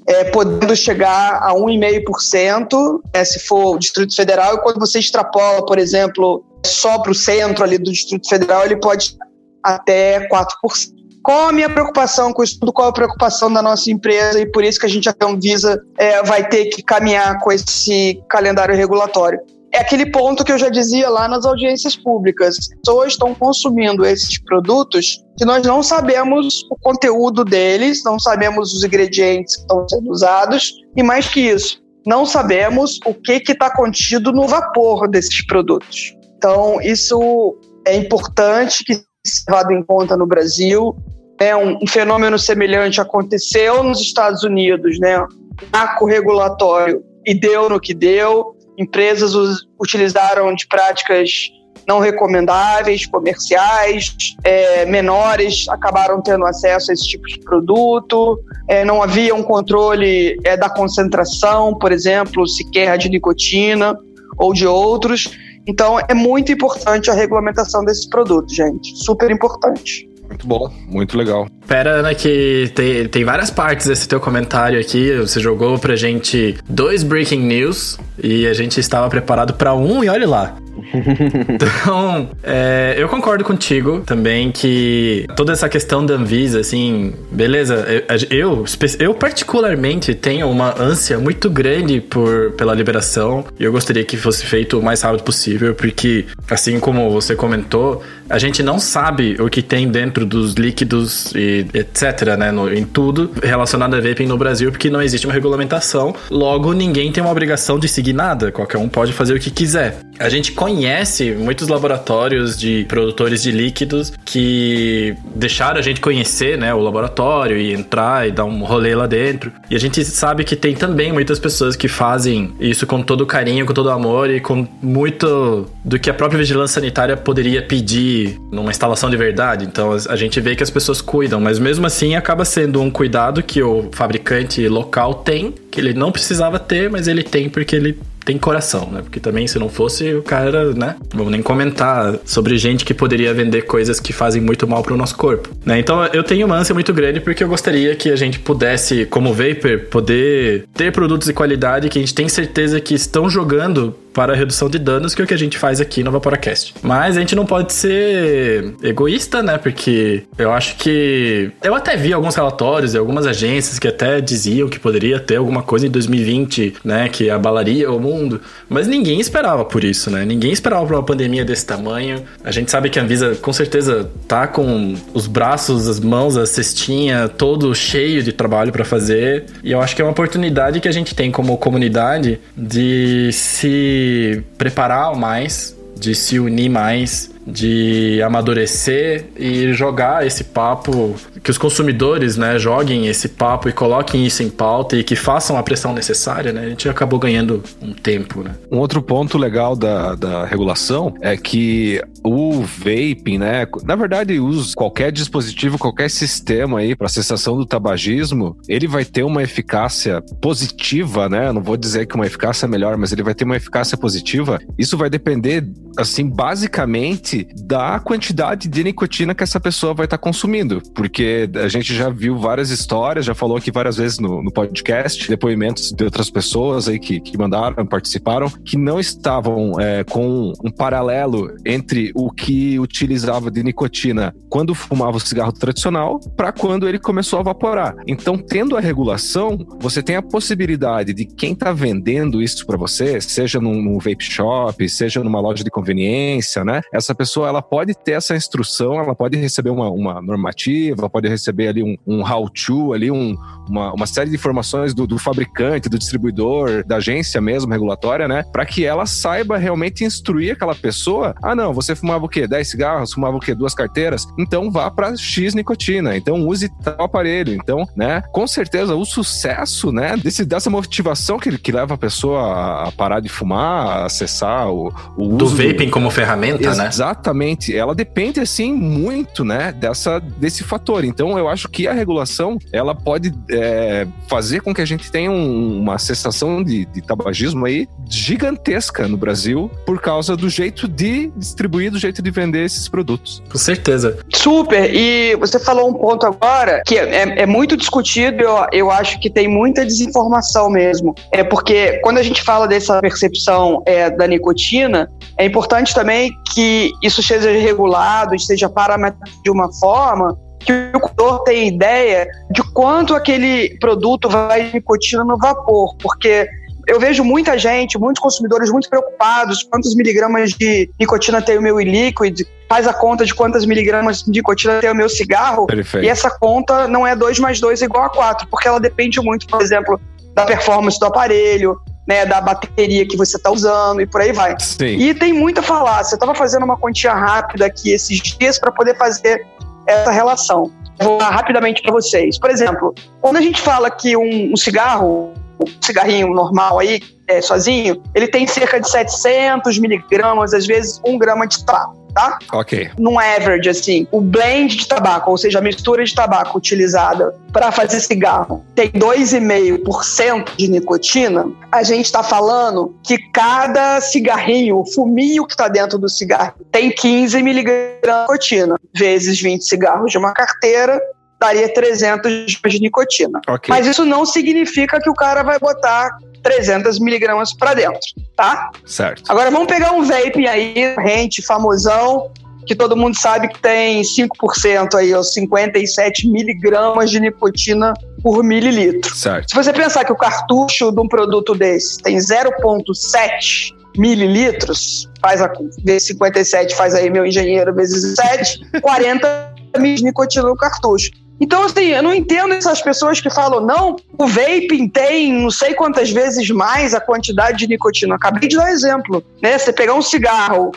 S5: é, podendo chegar a 1,5% é, se for o Distrito Federal, e quando você extrapola, por exemplo, só para o centro ali do Distrito Federal, ele pode até 4%. Qual a minha preocupação com isso tudo? Qual a preocupação da nossa empresa? E por isso que a gente, a Anvisa, é, vai ter que caminhar com esse calendário regulatório é aquele ponto que eu já dizia lá nas audiências públicas. As pessoas estão consumindo esses produtos que nós não sabemos o conteúdo deles, não sabemos os ingredientes que estão sendo usados, e mais que isso, não sabemos o que está contido no vapor desses produtos. Então, isso é importante que seja levado em conta no Brasil. É um, um fenômeno semelhante aconteceu nos Estados Unidos, né? Marco regulatório e deu no que deu empresas utilizaram de práticas não recomendáveis, comerciais, é, menores acabaram tendo acesso a esse tipo de produto, é, não havia um controle é, da concentração, por exemplo, sequer de nicotina ou de outros. Então, é muito importante a regulamentação desses produtos, gente. Super importante.
S3: Muito bom, muito legal.
S2: Pera, Ana, que tem, tem várias partes desse teu comentário aqui. Você jogou pra gente dois breaking news e a gente estava preparado para um e olha lá. *laughs* então, é, eu concordo contigo também que toda essa questão da Anvisa, assim, beleza, eu, eu, particularmente tenho uma ânsia muito grande por, pela liberação e eu gostaria que fosse feito o mais rápido possível, porque, assim como você comentou, a gente não sabe o que tem dentro dos líquidos e etc, né, no, em tudo relacionado a vaping no Brasil, porque não existe uma regulamentação, logo ninguém tem uma obrigação de seguir nada, qualquer um pode fazer o que quiser. A gente conhece muitos laboratórios de produtores de líquidos que deixaram a gente conhecer, né, o laboratório e entrar e dar um rolê lá dentro. E a gente sabe que tem também muitas pessoas que fazem isso com todo carinho, com todo amor e com muito do que a própria vigilância sanitária poderia pedir numa instalação de verdade. Então a gente vê que as pessoas cuidam, mas mesmo assim acaba sendo um cuidado que o fabricante local tem, que ele não precisava ter, mas ele tem porque ele tem coração, né? Porque também, se não fosse, o cara, né? Vamos nem comentar sobre gente que poderia vender coisas que fazem muito mal pro nosso corpo, né? Então, eu tenho uma ânsia muito grande porque eu gostaria que a gente pudesse, como Vapor, poder ter produtos de qualidade que a gente tem certeza que estão jogando para a redução de danos, que é o que a gente faz aqui no Vaporacast. Mas a gente não pode ser egoísta, né? Porque eu acho que. Eu até vi alguns relatórios de algumas agências que até diziam que poderia ter alguma coisa em 2020, né? Que abalaria o mundo. Mas ninguém esperava por isso, né? Ninguém esperava por uma pandemia desse tamanho. A gente sabe que a Anvisa com certeza tá com os braços, as mãos, a cestinha, todo cheio de trabalho para fazer. E eu acho que é uma oportunidade que a gente tem como comunidade de se preparar mais, de se unir mais de amadurecer e jogar esse papo, que os consumidores, né, joguem esse papo e coloquem isso em pauta e que façam a pressão necessária, né, a gente acabou ganhando um tempo, né.
S3: Um outro ponto legal da, da regulação é que o vaping, né, na verdade, usa qualquer dispositivo, qualquer sistema aí para cessação do tabagismo, ele vai ter uma eficácia positiva, né, não vou dizer que uma eficácia melhor, mas ele vai ter uma eficácia positiva. Isso vai depender, assim, basicamente da quantidade de nicotina que essa pessoa vai estar tá consumindo. Porque a gente já viu várias histórias, já falou aqui várias vezes no, no podcast, depoimentos de outras pessoas aí que, que mandaram, participaram, que não estavam é, com um paralelo entre o que utilizava de nicotina quando fumava o cigarro tradicional para quando ele começou a evaporar. Então, tendo a regulação, você tem a possibilidade de quem está vendendo isso para você, seja num, num vape shop, seja numa loja de conveniência, né? Essa pessoa pessoa ela pode ter essa instrução, ela pode receber uma, uma normativa, pode receber ali um, um how-to, ali um, uma, uma série de informações do, do, fabricante, do distribuidor, da agência mesmo, regulatória, né? Para que ela saiba realmente instruir aquela pessoa. Ah, não, você fumava o quê? 10 cigarros? Fumava o quê? Duas carteiras? Então vá para X nicotina. Então use tal aparelho. Então, né? Com certeza o sucesso, né? Desse, dessa motivação que, que leva a pessoa a parar de fumar, a acessar o, o
S2: do uso. Do vaping como ferramenta,
S3: Ex
S2: né?
S3: Exatamente, ela depende assim muito, né, dessa desse fator. Então eu acho que a regulação ela pode é, fazer com que a gente tenha um, uma sensação de, de tabagismo aí gigantesca no Brasil por causa do jeito de distribuir, do jeito de vender esses produtos.
S2: Com certeza.
S5: Super. E você falou um ponto agora que é, é muito discutido. Eu, eu acho que tem muita desinformação mesmo. É porque quando a gente fala dessa percepção é, da nicotina, é importante também que isso seja regulado, esteja parametrado de uma forma que o consumidor tenha ideia de quanto aquele produto vai nicotina no vapor, porque eu vejo muita gente, muitos consumidores muito preocupados quantos miligramas de nicotina tem o meu e-liquid, faz a conta de quantas miligramas de nicotina tem o meu cigarro,
S3: Perfeito.
S5: e essa conta não é 2 mais 2 igual a 4, porque ela depende muito, por exemplo, da performance do aparelho, né, da bateria que você está usando e por aí vai.
S3: Sim.
S5: E tem muita falácia. Eu estava fazendo uma quantia rápida aqui esses dias para poder fazer essa relação. Vou dar rapidamente para vocês. Por exemplo, quando a gente fala que um, um cigarro, um cigarrinho normal aí, é, sozinho, ele tem cerca de 700 miligramas, às vezes um grama de tabaco. Tá?
S3: Ok.
S5: Num average, assim, o blend de tabaco, ou seja, a mistura de tabaco utilizada para fazer cigarro, tem 2,5% de nicotina, a gente está falando que cada cigarrinho, o fuminho que está dentro do cigarro, tem 15 miligramas de nicotina, vezes 20 cigarros de uma carteira, daria 300 de nicotina.
S3: Ok.
S5: Mas isso não significa que o cara vai botar 300 miligramas para dentro, tá?
S3: Certo.
S5: Agora vamos pegar um vape aí, rente, famosão, que todo mundo sabe que tem 5% aí, ou 57 miligramas de nicotina por mililitro.
S3: Certo.
S5: Se você pensar que o cartucho de um produto desse tem 0,7 mililitros, faz a vezes 57, faz aí meu engenheiro vezes 7, 40 mil de nicotina no cartucho. Então, assim, eu não entendo essas pessoas que falam, não, o vaping tem não sei quantas vezes mais a quantidade de nicotina. Acabei de dar exemplo, né? Você pegar um cigarro,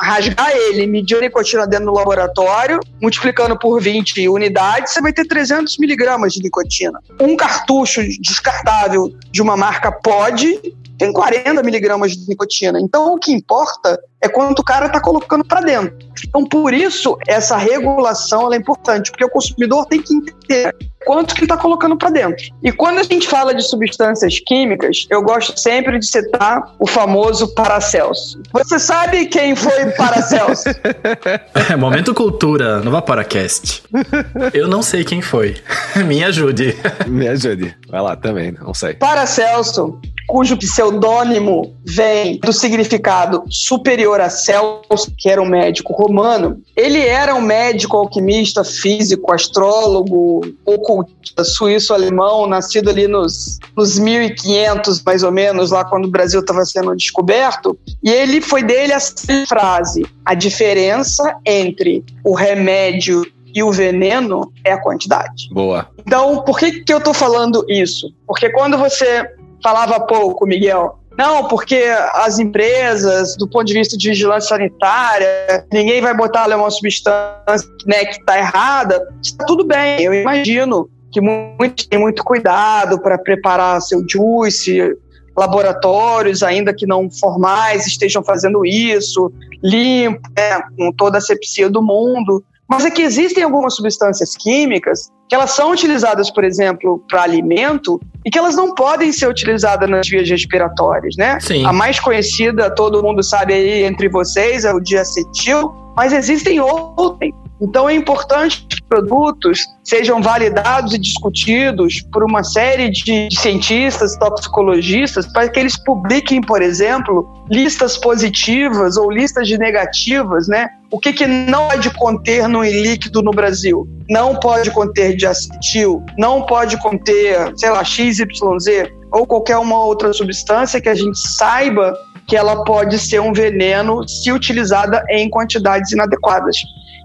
S5: rasgar ele, medir a nicotina dentro do laboratório, multiplicando por 20 unidades, você vai ter 300 miligramas de nicotina. Um cartucho descartável de uma marca pode tem 40 miligramas de nicotina. Então, o que importa é quanto o cara está colocando para dentro. Então, por isso, essa regulação é importante, porque o consumidor tem que entender quanto que ele está colocando para dentro. E quando a gente fala de substâncias químicas, eu gosto sempre de citar o famoso Paracelso. Você sabe quem foi Paracelso? *laughs*
S2: É, momento cultura no Vaporacast. Eu não sei quem foi. *laughs* Me ajude.
S3: Me ajude. Vai lá também, não sei.
S5: Paracelso, cujo pseudônimo vem do significado superior a Celso, que era um médico romano. Ele era um médico alquimista, físico, astrólogo, ocultista, suíço-alemão, nascido ali nos, nos 1500, mais ou menos, lá quando o Brasil estava sendo descoberto. E ele foi dele a frase: a diferença entre o remédio e o veneno é a quantidade.
S3: Boa.
S5: Então, por que, que eu estou falando isso? Porque quando você falava pouco, Miguel, não, porque as empresas, do ponto de vista de vigilância sanitária, ninguém vai botar uma substância né, que está errada. Está tudo bem, eu imagino que muitos têm muito cuidado para preparar seu juice, laboratórios, ainda que não formais, estejam fazendo isso, limpo, né, com toda a sepsia do mundo. Mas é que existem algumas substâncias químicas que elas são utilizadas, por exemplo, para alimento e que elas não podem ser utilizadas nas vias respiratórias, né?
S2: Sim.
S5: A mais conhecida, todo mundo sabe aí entre vocês, é o diacetil, mas existem outras. Então é importante que produtos sejam validados e discutidos por uma série de cientistas, toxicologistas, para que eles publiquem, por exemplo, listas positivas ou listas de negativas, né? O que, que não pode conter no líquido no Brasil? Não pode conter diacetil, não pode conter, sei lá, XYZ ou qualquer uma outra substância que a gente saiba que ela pode ser um veneno se utilizada em quantidades inadequadas.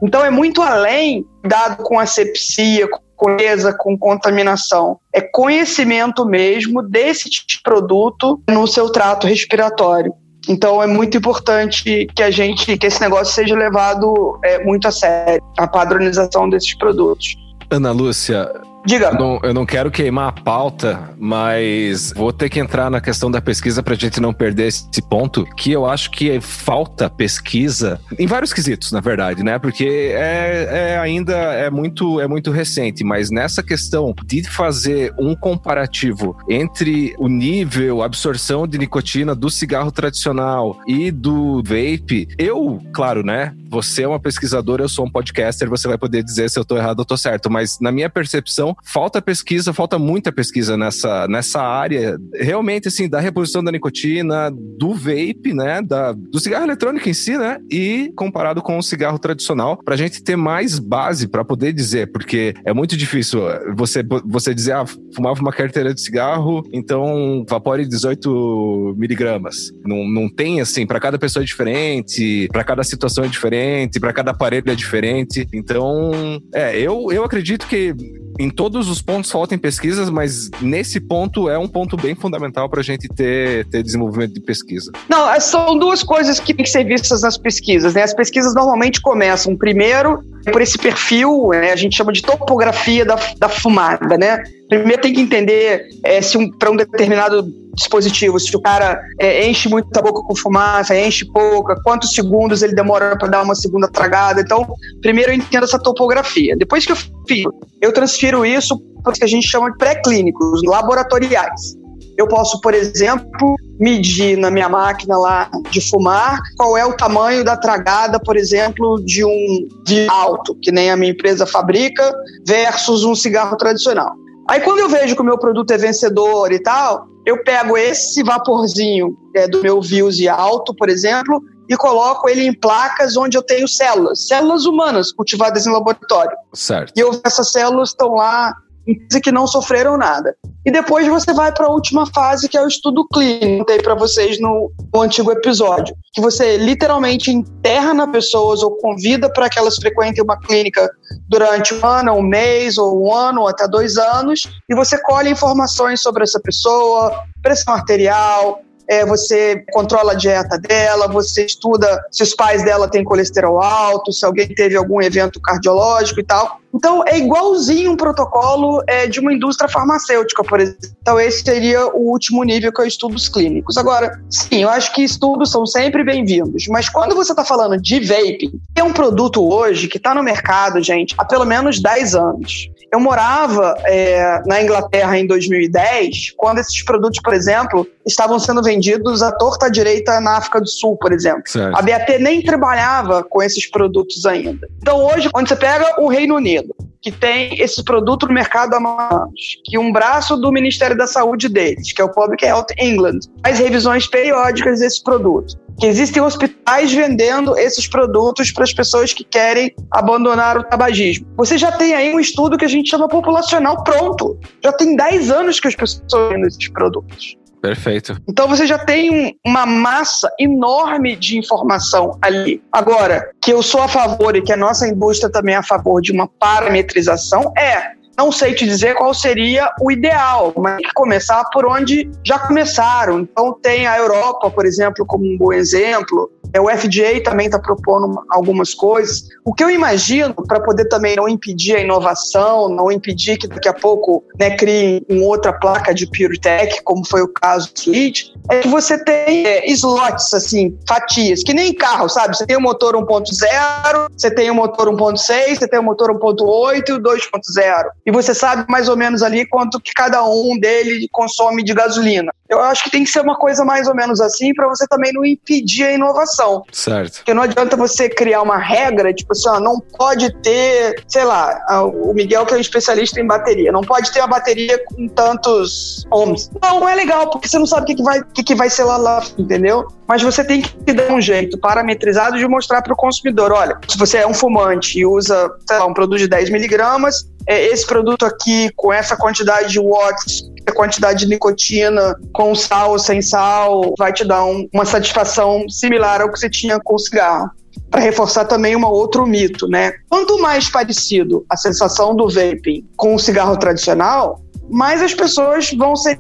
S5: Então é muito além dado com asepsia, com coisa, com contaminação. É conhecimento mesmo desse tipo de produto no seu trato respiratório. Então é muito importante que a gente, que esse negócio seja levado é, muito a sério, a padronização desses produtos.
S3: Ana Lúcia,
S5: Diga.
S3: Eu não, eu não, quero queimar a pauta, mas vou ter que entrar na questão da pesquisa para a gente não perder esse ponto, que eu acho que falta pesquisa em vários quesitos, na verdade, né? Porque é, é ainda é muito, é muito recente, mas nessa questão de fazer um comparativo entre o nível, absorção de nicotina do cigarro tradicional e do vape, eu, claro, né? Você é uma pesquisadora, eu sou um podcaster, você vai poder dizer se eu tô errado ou tô certo, mas na minha percepção, falta pesquisa, falta muita pesquisa nessa, nessa área, realmente, assim, da reposição da nicotina, do vape, né, da, do cigarro eletrônico em si, né, e comparado com o cigarro tradicional, pra gente ter mais base para poder dizer, porque é muito difícil você, você dizer, ah, fumava uma carteira de cigarro, então vapore 18 miligramas. Não, não tem, assim, para cada pessoa é diferente, para cada situação é diferente, diferente, para cada aparelho é diferente. Então, é, eu, eu acredito que em todos os pontos faltam pesquisas, mas nesse ponto é um ponto bem fundamental para a gente ter, ter desenvolvimento de pesquisa.
S5: Não, é, são duas coisas que têm que ser vistas nas pesquisas. Né? As pesquisas normalmente começam primeiro por esse perfil, né? a gente chama de topografia da, da fumada, né? Primeiro tem que entender é, se um, para um determinado dispositivo, se o cara é, enche muito a boca com fumaça, enche pouca, quantos segundos ele demora para dar uma segunda tragada. Então, primeiro eu entendo essa topografia. Depois que eu fiz, eu transfiro isso para o que a gente chama de pré-clínicos, laboratoriais. Eu posso, por exemplo, medir na minha máquina lá de fumar qual é o tamanho da tragada, por exemplo, de um de alto, que nem a minha empresa fabrica, versus um cigarro tradicional. Aí quando eu vejo que o meu produto é vencedor e tal, eu pego esse vaporzinho é, do meu Views alto, por exemplo, e coloco ele em placas onde eu tenho células, células humanas cultivadas em laboratório.
S3: Certo.
S5: E eu, essas células estão lá em que não sofreram nada. E depois você vai para a última fase, que é o estudo clínico. Contei para vocês no, no, antigo episódio, que você literalmente interna pessoas ou convida para que elas frequentem uma clínica durante um ano, um mês, ou um ano, ou até dois anos, e você colhe informações sobre essa pessoa, pressão arterial, é, você controla a dieta dela, você estuda se os pais dela têm colesterol alto, se alguém teve algum evento cardiológico e tal. Então, é igualzinho um protocolo é, de uma indústria farmacêutica, por exemplo. Então, esse seria o último nível que é estudos clínicos. Agora, sim, eu acho que estudos são sempre bem-vindos, mas quando você está falando de vaping, é um produto hoje que está no mercado, gente, há pelo menos 10 anos. Eu morava é, na Inglaterra em 2010, quando esses produtos, por exemplo, estavam sendo vendidos à torta direita na África do Sul, por exemplo. Certo. A BAT nem trabalhava com esses produtos ainda. Então, hoje, quando você pega o Reino Unido, que tem esse produto no mercado há anos, que um braço do Ministério da Saúde deles, que é o Public Health England, faz revisões periódicas desse produto que existem hospitais vendendo esses produtos para as pessoas que querem abandonar o tabagismo. Você já tem aí um estudo que a gente chama populacional pronto. Já tem 10 anos que as pessoas vendem esses produtos.
S3: Perfeito.
S5: Então você já tem uma massa enorme de informação ali. Agora, que eu sou a favor e que a nossa indústria também é a favor de uma parametrização, é não sei te dizer qual seria o ideal, mas tem que começar por onde já começaram. Então, tem a Europa, por exemplo, como um bom exemplo. É, o FDA também está propondo algumas coisas. O que eu imagino, para poder também não impedir a inovação, não impedir que daqui a pouco né, crie uma outra placa de PureTech, como foi o caso do Switch, é que você tem é, slots, assim, fatias, que nem carro, sabe? Você tem o motor 1.0, você tem o motor 1.6, você tem o motor 1.8 e o 2.0 e você sabe mais ou menos ali quanto que cada um dele consome de gasolina. Eu acho que tem que ser uma coisa mais ou menos assim para você também não impedir a inovação.
S3: Certo.
S5: Porque não adianta você criar uma regra, tipo assim, ó, não pode ter, sei lá, o Miguel que é um especialista em bateria, não pode ter uma bateria com tantos ohms. Não, não é legal, porque você não sabe o que, que, vai, que, que vai ser lá, lá, entendeu? Mas você tem que dar um jeito parametrizado de mostrar para o consumidor, olha, se você é um fumante e usa, sei lá, um produto de 10 miligramas, é, esse produto aqui, com essa quantidade de watts, a quantidade de nicotina, com sal ou sem sal, vai te dar um, uma satisfação similar ao que você tinha com o cigarro. Para reforçar também um outro mito, né? Quanto mais parecido a sensação do vaping com o cigarro tradicional, mais as pessoas vão ser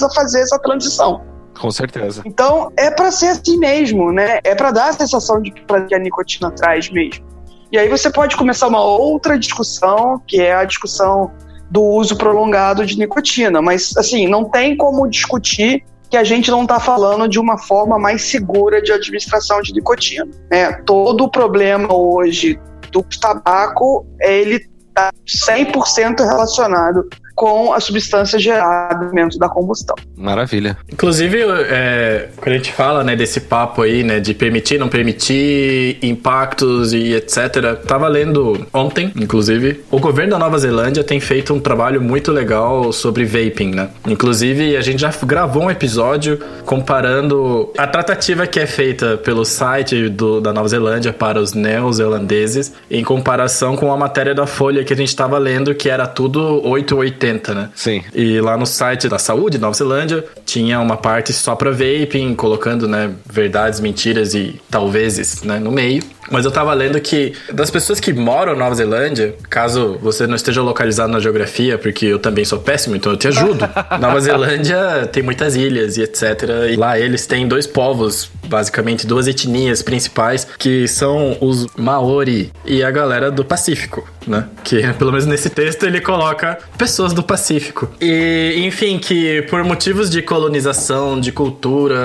S5: a fazer essa transição.
S3: Com certeza.
S5: Então, é para ser assim mesmo, né? É para dar a sensação de que a nicotina traz mesmo. E aí você pode começar uma outra discussão, que é a discussão do uso prolongado de nicotina. Mas, assim, não tem como discutir que a gente não está falando de uma forma mais segura de administração de nicotina. Né? Todo o problema hoje do tabaco, ele está 100% relacionado com a substância gerada dentro da combustão.
S3: Maravilha.
S2: Inclusive, é, quando a gente fala né, desse papo aí, né, de permitir, não permitir, impactos e etc. Tava lendo ontem, inclusive, o governo da Nova Zelândia tem feito um trabalho muito legal sobre vaping, né? Inclusive, a gente já gravou um episódio comparando a tratativa que é feita pelo site do, da Nova Zelândia para os neozelandeses em comparação com a matéria da Folha que a gente estava lendo, que era tudo 880 80, né?
S3: Sim.
S2: E lá no site da saúde, Nova Zelândia, tinha uma parte só pra vaping, colocando, né, verdades, mentiras e talvezes, né, no meio. Mas eu tava lendo que das pessoas que moram na Nova Zelândia, caso você não esteja localizado na geografia, porque eu também sou péssimo, então eu te ajudo. *laughs* Nova Zelândia tem muitas ilhas e etc. E lá eles têm dois povos, basicamente duas etnias principais, que são os Maori e a galera do Pacífico, né? Que *laughs* pelo menos nesse texto ele coloca pessoas do Pacífico. E enfim, que por motivos de colonização, de cultura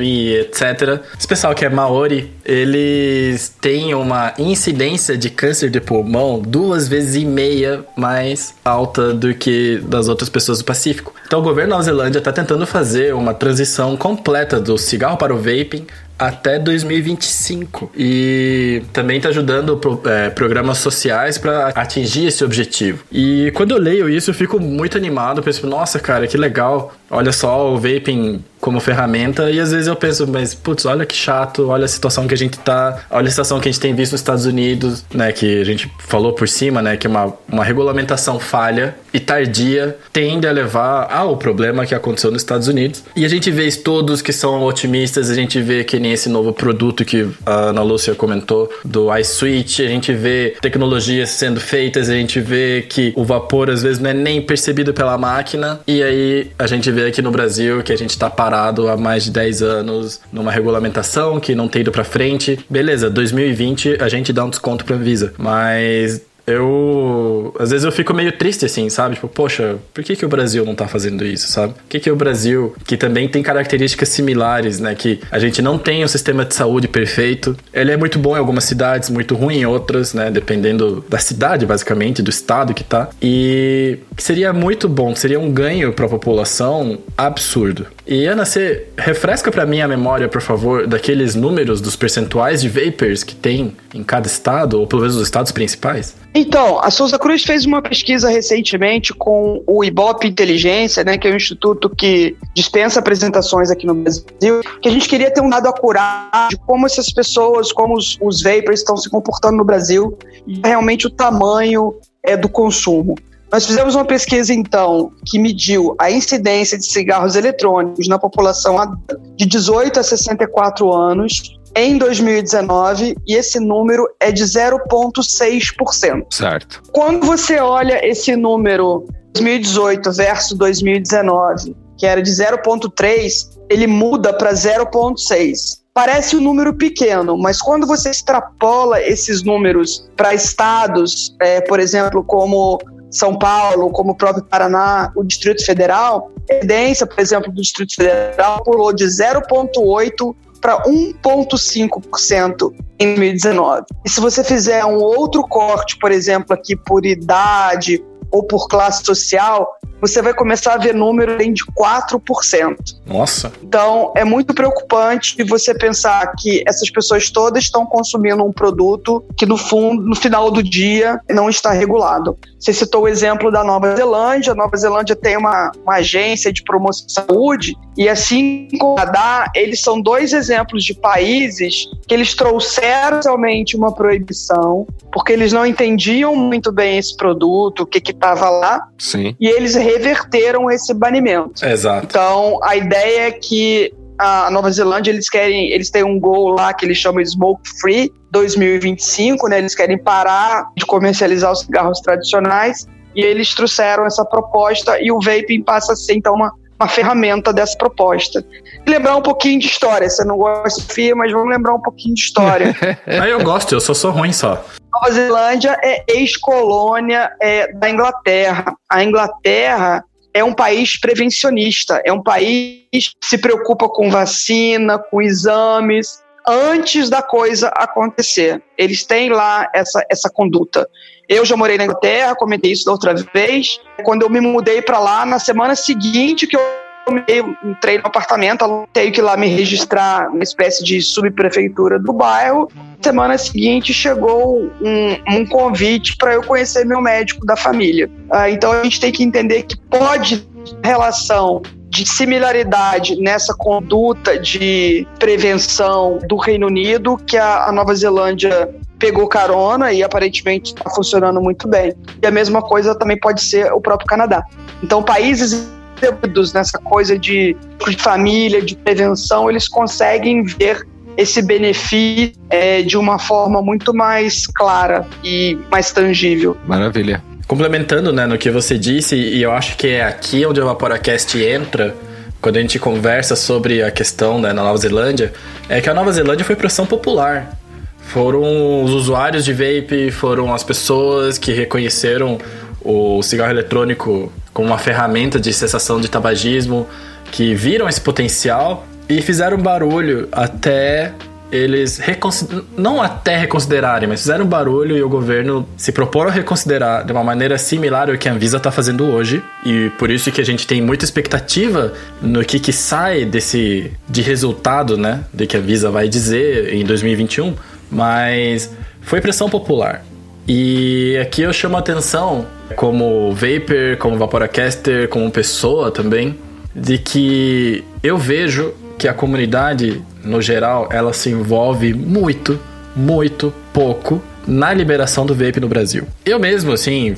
S2: e etc, esse pessoal que é Maori, eles têm tem uma incidência de câncer de pulmão duas vezes e meia mais alta do que das outras pessoas do Pacífico. Então o governo da Nova Zelândia está tentando fazer uma transição completa do cigarro para o vaping até 2025 e também está ajudando pro, é, programas sociais para atingir esse objetivo. E quando eu leio isso, eu fico muito animado, penso, nossa, cara, que legal. Olha só o vaping como ferramenta e às vezes eu penso, mas putz, olha que chato, olha a situação que a gente tá, olha a situação que a gente tem visto nos Estados Unidos, né, que a gente falou por cima, né, que uma, uma regulamentação falha e tardia tende a levar ao problema que aconteceu nos Estados Unidos. E a gente vê todos que são otimistas, a gente vê que nem esse novo produto que a Ana Lúcia comentou do iSwitch, a gente vê tecnologias sendo feitas, a gente vê que o vapor às vezes não é nem percebido pela máquina e aí a gente vê aqui no Brasil que a gente tá parado há mais de 10 anos numa regulamentação que não tem ido para frente. Beleza, 2020 a gente dá um desconto pra Anvisa, mas eu. Às vezes eu fico meio triste, assim, sabe? Tipo, poxa, por que, que o Brasil não tá fazendo isso, sabe? Por que, que o Brasil, que também tem características similares, né? Que a gente não tem um sistema de saúde perfeito. Ele é muito bom em algumas cidades, muito ruim em outras, né? Dependendo da cidade, basicamente, do estado que tá. E seria muito bom, seria um ganho para a população absurdo. E Ana, você refresca para mim a memória, por favor, daqueles números dos percentuais de vapers que tem em cada estado, ou pelo menos os estados principais?
S5: Então, a Souza Cruz fez uma pesquisa recentemente com o Ibope Inteligência, né, que é um instituto que dispensa apresentações aqui no Brasil, que a gente queria ter um dado acurado de como essas pessoas, como os, os vapers estão se comportando no Brasil e realmente o tamanho é, do consumo. Nós fizemos uma pesquisa, então, que mediu a incidência de cigarros eletrônicos na população de 18 a 64 anos em 2019 e esse número é de 0,6%.
S3: Certo.
S5: Quando você olha esse número 2018 versus 2019, que era de 0,3, ele muda para 0,6 parece um número pequeno, mas quando você extrapola esses números para estados, é, por exemplo, como São Paulo, como o próprio Paraná, o Distrito Federal, a tendência, por exemplo, do Distrito Federal pulou de 0,8 para 1,5% em 2019. E se você fizer um outro corte, por exemplo, aqui por idade ou por classe social, você vai começar a ver número de 4%.
S2: Nossa.
S5: Então, é muito preocupante você pensar que essas pessoas todas estão consumindo um produto que, no fundo, no final do dia, não está regulado. Você citou o exemplo da Nova Zelândia. A Nova Zelândia tem uma, uma agência de promoção de saúde, e assim como o Canadá, eles são dois exemplos de países que eles trouxeram realmente uma proibição, porque eles não entendiam muito bem esse produto, o que estava lá,
S3: Sim.
S5: e eles reverteram esse banimento.
S2: Exato.
S5: Então, a ideia é que a Nova Zelândia eles querem, eles têm um gol lá que eles chamam de Smoke Free 2025, né? Eles querem parar de comercializar os cigarros tradicionais e eles trouxeram essa proposta e o vaping passa a ser então uma, uma ferramenta dessa proposta. Lembrar um pouquinho de história, você não gosta de FIA, mas vamos lembrar um pouquinho de história. *laughs*
S2: ah, eu gosto, eu só sou ruim só.
S5: Nova Zelândia é ex-colônia é, da Inglaterra. A Inglaterra é um país prevencionista, é um país que se preocupa com vacina, com exames, antes da coisa acontecer. Eles têm lá essa, essa conduta. Eu já morei na Inglaterra, comentei isso da outra vez. Quando eu me mudei para lá, na semana seguinte que eu entrei no apartamento, tenho que ir lá me registrar uma espécie de subprefeitura do bairro. Semana seguinte chegou um, um convite para eu conhecer meu médico da família. Ah, então a gente tem que entender que pode relação de similaridade nessa conduta de prevenção do Reino Unido que a, a Nova Zelândia pegou carona e aparentemente está funcionando muito bem. E a mesma coisa também pode ser o próprio Canadá. Então, países nessa coisa de, de família, de prevenção, eles conseguem ver esse benefício é, de uma forma muito mais clara e mais tangível.
S3: Maravilha.
S2: Complementando né, no que você disse, e eu acho que é aqui onde o Vaporacast entra, quando a gente conversa sobre a questão né, na Nova Zelândia, é que a Nova Zelândia foi pressão popular. Foram os usuários de vape, foram as pessoas que reconheceram o cigarro eletrônico como uma ferramenta de cessação de tabagismo, que viram esse potencial e fizeram barulho até eles não até reconsiderarem, mas fizeram barulho e o governo se propôs a reconsiderar de uma maneira similar ao que a Anvisa está fazendo hoje. E por isso que a gente tem muita expectativa no que, que sai desse de resultado, né, de que a Anvisa vai dizer em 2021. Mas foi pressão popular. E aqui eu chamo a atenção, como Vapor, como Vaporacaster, como pessoa também, de que eu vejo que a comunidade, no geral, ela se envolve muito, muito pouco na liberação do vape no Brasil. Eu mesmo, assim,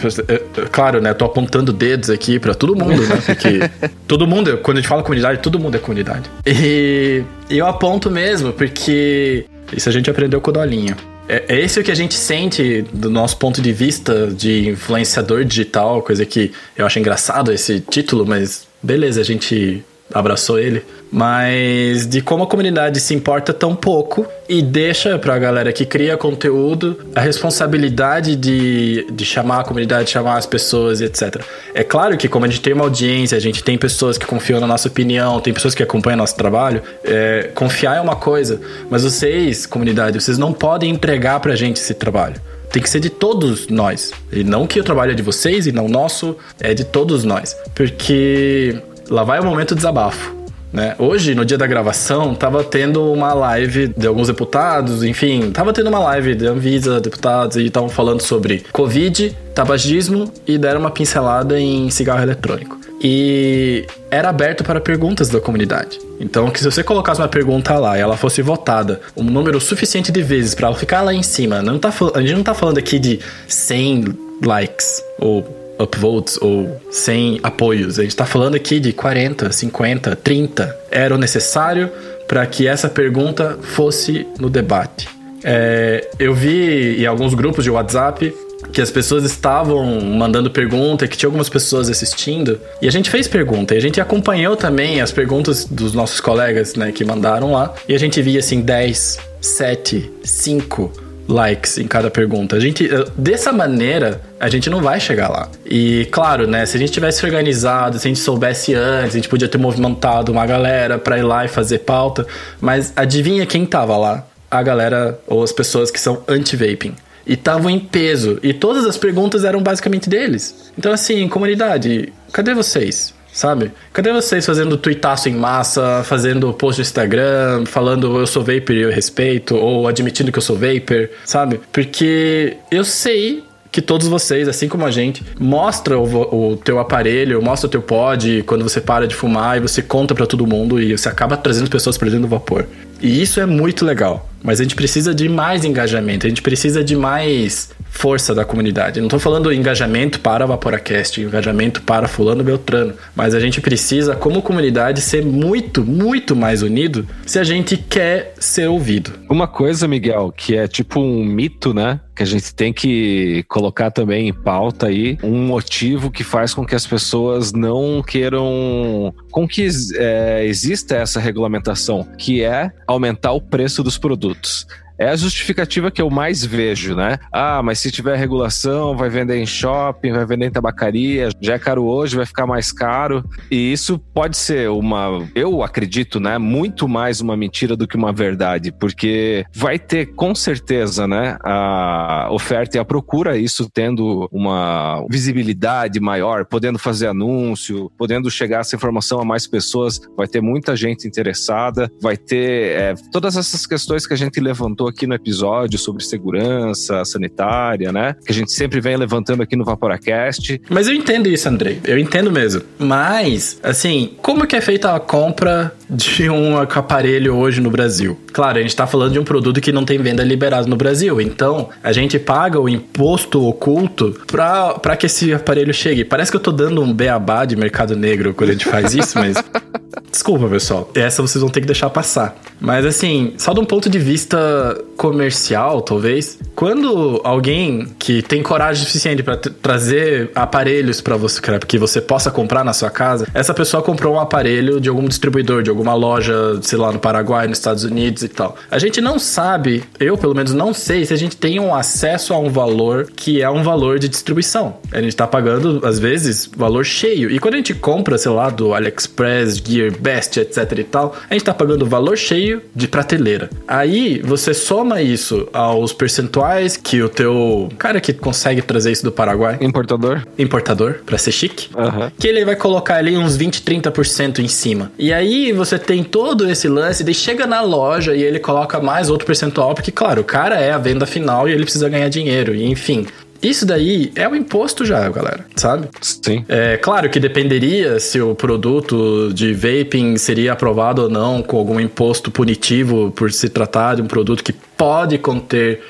S2: claro, né, tô apontando dedos aqui para todo mundo, né, porque *laughs* todo mundo, quando a gente fala comunidade, todo mundo é comunidade. E eu aponto mesmo, porque isso a gente aprendeu com o Dolinho. É, é esse o que a gente sente do nosso ponto de vista de influenciador digital, coisa que eu acho engraçado esse título, mas beleza, a gente abraçou ele mas de como a comunidade se importa tão pouco e deixa pra galera que cria conteúdo a responsabilidade de, de chamar a comunidade, chamar as pessoas e etc. É claro que, como a gente tem uma audiência, a gente tem pessoas que confiam na nossa opinião, tem pessoas que acompanham nosso trabalho, é, confiar é uma coisa, mas vocês, comunidade, vocês não podem entregar pra gente esse trabalho tem que ser de todos nós. E não que o trabalho é de vocês e não nosso, é de todos nós. Porque lá vai o momento desabafo. Né? Hoje, no dia da gravação, tava tendo uma live de alguns deputados, enfim, tava tendo uma live de Anvisa, deputados, e estavam falando sobre Covid, tabagismo e deram uma pincelada em cigarro eletrônico. E era aberto para perguntas da comunidade. Então, que se você colocasse uma pergunta lá e ela fosse votada um número suficiente de vezes para ela ficar lá em cima, não tá, a gente não tá falando aqui de 100 likes ou upvotes ou 100 apoios. A gente está falando aqui de 40, 50, 30. Era o necessário para que essa pergunta fosse no debate. É, eu vi em alguns grupos de WhatsApp que as pessoas estavam mandando pergunta, que tinha algumas pessoas assistindo, e a gente fez pergunta, e a gente acompanhou também as perguntas dos nossos colegas, né, que mandaram lá, e a gente via assim 10, 7, 5, likes em cada pergunta. A gente, eh, dessa maneira, a gente não vai chegar lá. E claro, né, se a gente tivesse organizado, se a gente soubesse antes, a gente podia ter movimentado uma galera para ir lá e fazer pauta, mas adivinha quem tava lá? A galera ou as pessoas que são anti-vaping. E estavam em peso. E todas as perguntas eram basicamente deles. Então, assim, comunidade, cadê vocês? Sabe? Cadê vocês fazendo tuitaço em massa, fazendo post no Instagram, falando eu sou vapor e eu respeito, ou admitindo que eu sou vapor, sabe? Porque eu sei que todos vocês, assim como a gente, mostra o, o teu aparelho, mostra o teu pod quando você para de fumar e você conta para todo mundo e você acaba trazendo pessoas para dentro do vapor. E isso é muito legal. Mas a gente precisa de mais engajamento, a gente precisa de mais força da comunidade. Não estou falando engajamento para Vaporacast, engajamento para Fulano Beltrano, mas a gente precisa, como comunidade, ser muito, muito mais unido se a gente quer ser ouvido.
S3: Uma coisa, Miguel, que é tipo um mito, né? Que a gente tem que colocar também em pauta aí, um motivo que faz com que as pessoas não queiram. com que é, exista essa regulamentação, que é aumentar o preço dos produtos. É a justificativa que eu mais vejo, né? Ah, mas se tiver regulação, vai vender em shopping, vai vender em tabacaria, já é caro hoje, vai ficar mais caro. E isso pode ser uma, eu acredito, né, muito mais uma mentira do que uma verdade, porque vai ter com certeza, né, a oferta e a procura, isso tendo uma visibilidade maior, podendo fazer anúncio, podendo chegar essa informação a mais pessoas, vai ter muita gente interessada, vai ter é, todas essas questões que a gente levantou aqui no episódio sobre segurança sanitária, né, que a gente sempre vem levantando aqui no Vaporacast.
S2: Mas eu entendo isso, Andrei, eu entendo mesmo. Mas, assim, como que é feita a compra de um aparelho hoje no Brasil? Claro, a gente tá falando de um produto que não tem venda liberada no Brasil, então a gente paga o imposto oculto pra, pra que esse aparelho chegue. Parece que eu tô dando um beabá de mercado negro quando a gente faz isso, mas. *laughs* Desculpa, pessoal. Essa vocês vão ter que deixar passar. Mas assim, só de um ponto de vista comercial, talvez, quando alguém que tem coragem suficiente para trazer aparelhos para você que você possa comprar na sua casa, essa pessoa comprou um aparelho de algum distribuidor, de alguma loja, sei lá, no Paraguai, nos Estados Unidos e tal. A gente não sabe, eu pelo menos não sei se a gente tem um acesso a um valor que é um valor de distribuição. A gente tá pagando às vezes valor cheio. E quando a gente compra, sei lá, do AliExpress, Gear Best, etc e tal, a gente tá pagando valor cheio de prateleira. Aí você soma isso aos percentuais que o teu cara que consegue trazer isso do Paraguai,
S3: Importador.
S2: importador, pra ser chique,
S3: Aham.
S2: que ele vai colocar ali uns 20, 30% em cima. E aí você tem todo esse lance, daí chega na loja e ele coloca mais outro percentual, porque, claro, o cara é a venda final e ele precisa ganhar dinheiro, e enfim. Isso daí é o imposto já, galera, sabe?
S3: Sim.
S2: É claro que dependeria se o produto de vaping seria aprovado ou não com algum imposto punitivo por se tratar de um produto que pode conter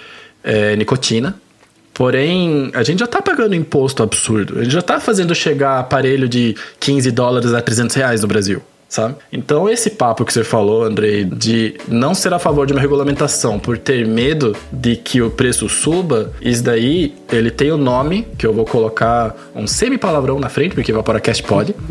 S2: é, nicotina. Porém, a gente já tá pagando imposto absurdo. A gente já tá fazendo chegar aparelho de 15 dólares a 300 reais no Brasil. Sabe? Então, esse papo que você falou, Andrei, de não ser a favor de uma regulamentação por ter medo de que o preço suba, isso daí, ele tem o nome, que eu vou colocar um semi-palavrão na frente, porque Vaporacast pode. *laughs*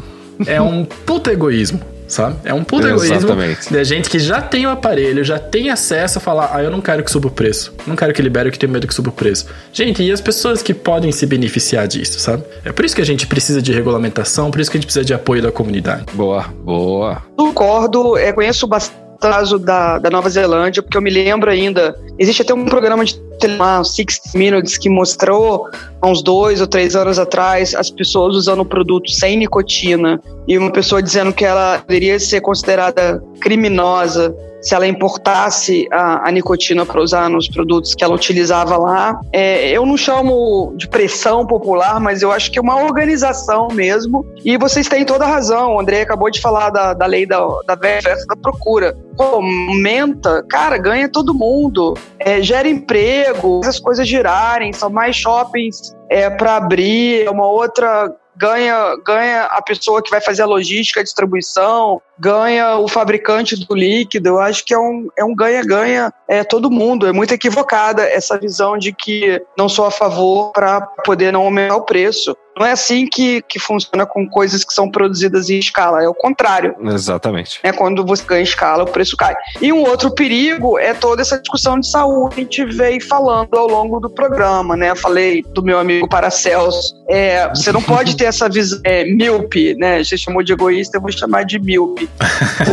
S2: É um puta egoísmo, sabe? É um puta egoísmo da gente que já tem o aparelho, já tem acesso a falar, ah, eu não quero que suba o preço. Não quero que libere, eu que tenho medo que suba o preço. Gente, e as pessoas que podem se beneficiar disso, sabe? É por isso que a gente precisa de regulamentação, por isso que a gente precisa de apoio da comunidade.
S3: Boa, boa.
S5: Concordo, é, conheço bastante o caso da, da Nova Zelândia, porque eu me lembro ainda. Existe até um programa de televisão, 60 Minutes, que mostrou há uns dois ou três anos atrás as pessoas usando o produto sem nicotina e uma pessoa dizendo que ela deveria ser considerada criminosa se ela importasse a, a nicotina para usar nos produtos que ela utilizava lá. É, eu não chamo de pressão popular, mas eu acho que é uma organização mesmo. E vocês têm toda a razão. O André acabou de falar da, da lei da, da da procura. Aumenta, cara, ganha todo mundo. É, gera emprego, as coisas girarem, são mais shoppings é, para abrir, é uma outra ganha, ganha a pessoa que vai fazer a logística, a distribuição, ganha o fabricante do líquido. Eu acho que é um é um ganha-ganha é todo mundo. É muito equivocada essa visão de que não sou a favor para poder não aumentar o preço. Não é assim que, que funciona com coisas que são produzidas em escala, é o contrário.
S3: Exatamente.
S5: É quando você ganha escala, o preço cai. E um outro perigo é toda essa discussão de saúde que a gente veio falando ao longo do programa, né? Eu falei do meu amigo Paracelso. É, você não pode ter essa visão é, míope, né? Você chamou de egoísta, eu vou chamar de míope.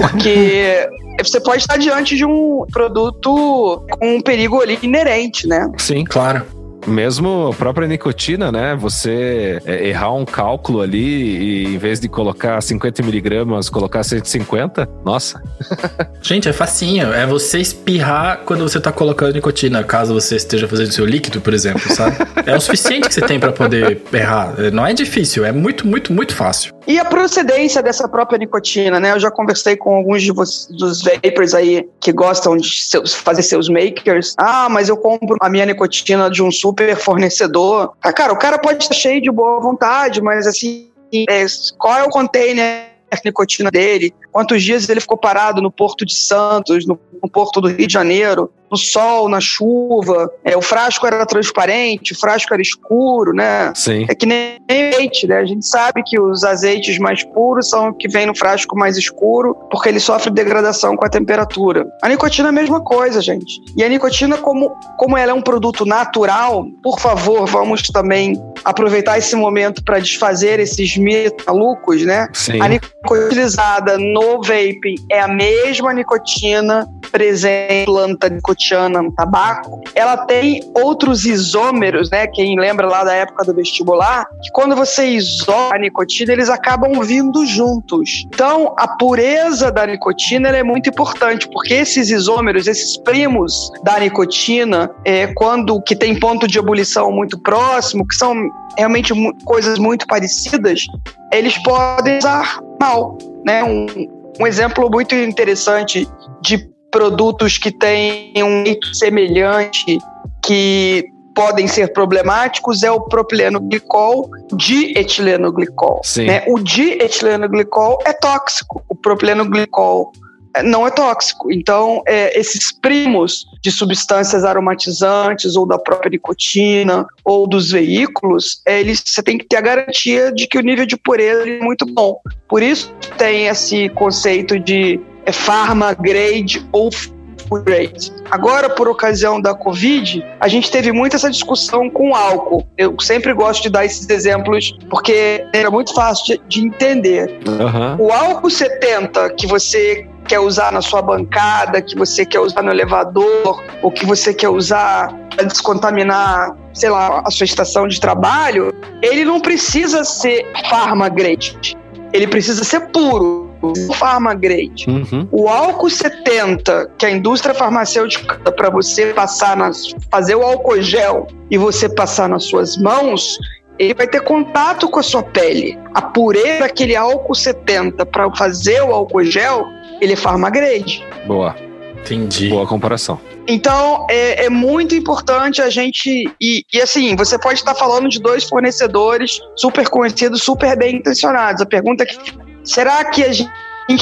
S5: Porque você pode estar diante de um produto com um perigo ali inerente, né?
S3: Sim.
S2: Claro.
S3: Mesmo a própria nicotina, né? Você é, errar um cálculo ali e em vez de colocar 50 miligramas, colocar 150, nossa. *laughs*
S2: Gente, é facinho. É você espirrar quando você tá colocando nicotina, caso você esteja fazendo seu líquido, por exemplo, sabe? É o suficiente que você tem para poder errar. Não é difícil, é muito, muito, muito fácil.
S5: E a procedência dessa própria nicotina, né? Eu já conversei com alguns de vocês, dos vapers aí que gostam de seus, fazer seus makers. Ah, mas eu compro a minha nicotina de um super fornecedor. Ah, cara, o cara pode estar cheio de boa vontade, mas assim, é, qual é o container nicotina dele, quantos dias ele ficou parado no Porto de Santos, no, no Porto do Rio de Janeiro, no sol, na chuva. É, o frasco era transparente, o frasco era escuro, né?
S3: Sim.
S5: É que nem leite, né? A gente sabe que os azeites mais puros são que vêm no frasco mais escuro, porque ele sofre degradação com a temperatura. A nicotina é a mesma coisa, gente. E a nicotina, como, como ela é um produto natural, por favor, vamos também aproveitar esse momento para desfazer esses mitos malucos, né?
S3: Sim.
S5: A nicotina utilizada no vaping é a mesma nicotina presente planta nicotiana no tabaco. Ela tem outros isômeros, né? Quem lembra lá da época do vestibular, que quando você isola a nicotina, eles acabam vindo juntos. Então, a pureza da nicotina é muito importante, porque esses isômeros, esses primos da nicotina, é, quando que tem ponto de ebulição muito próximo, que são realmente coisas muito parecidas, eles podem usar mal. Né? Um, um exemplo muito interessante de produtos que têm um jeito semelhante, que podem ser problemáticos, é o propileno glicol, dietileno glicol.
S3: Sim.
S5: Né? O dietileno glicol é tóxico, o propileno glicol eh, não é tóxico. Então, é, esses primos de substâncias aromatizantes ou da própria nicotina ou dos veículos, eh, eles, você tem que ter a garantia de que o nível de pureza é muito bom. Por isso tem esse conceito de é, pharma grade ou food grade. Agora, por ocasião da Covid, a gente teve muito essa discussão com o álcool. Eu sempre gosto de dar esses exemplos porque era muito fácil de, de entender.
S3: Aham.
S5: O álcool 70 que você quer usar na sua bancada, que você quer usar no elevador, ou que você quer usar para descontaminar, sei lá, a sua estação de trabalho, ele não precisa ser pharma grade. Ele precisa ser puro, pharma grade.
S3: Uhum.
S5: O álcool 70 que a indústria farmacêutica para você passar nas fazer o álcool gel e você passar nas suas mãos, ele vai ter contato com a sua pele. A pureza daquele álcool 70 para fazer o álcool gel, ele é pharmagrade.
S3: Boa.
S2: Entendi.
S3: Boa comparação.
S5: Então é, é muito importante a gente e, e assim você pode estar falando de dois fornecedores super conhecidos, super bem intencionados. A pergunta é que será que a gente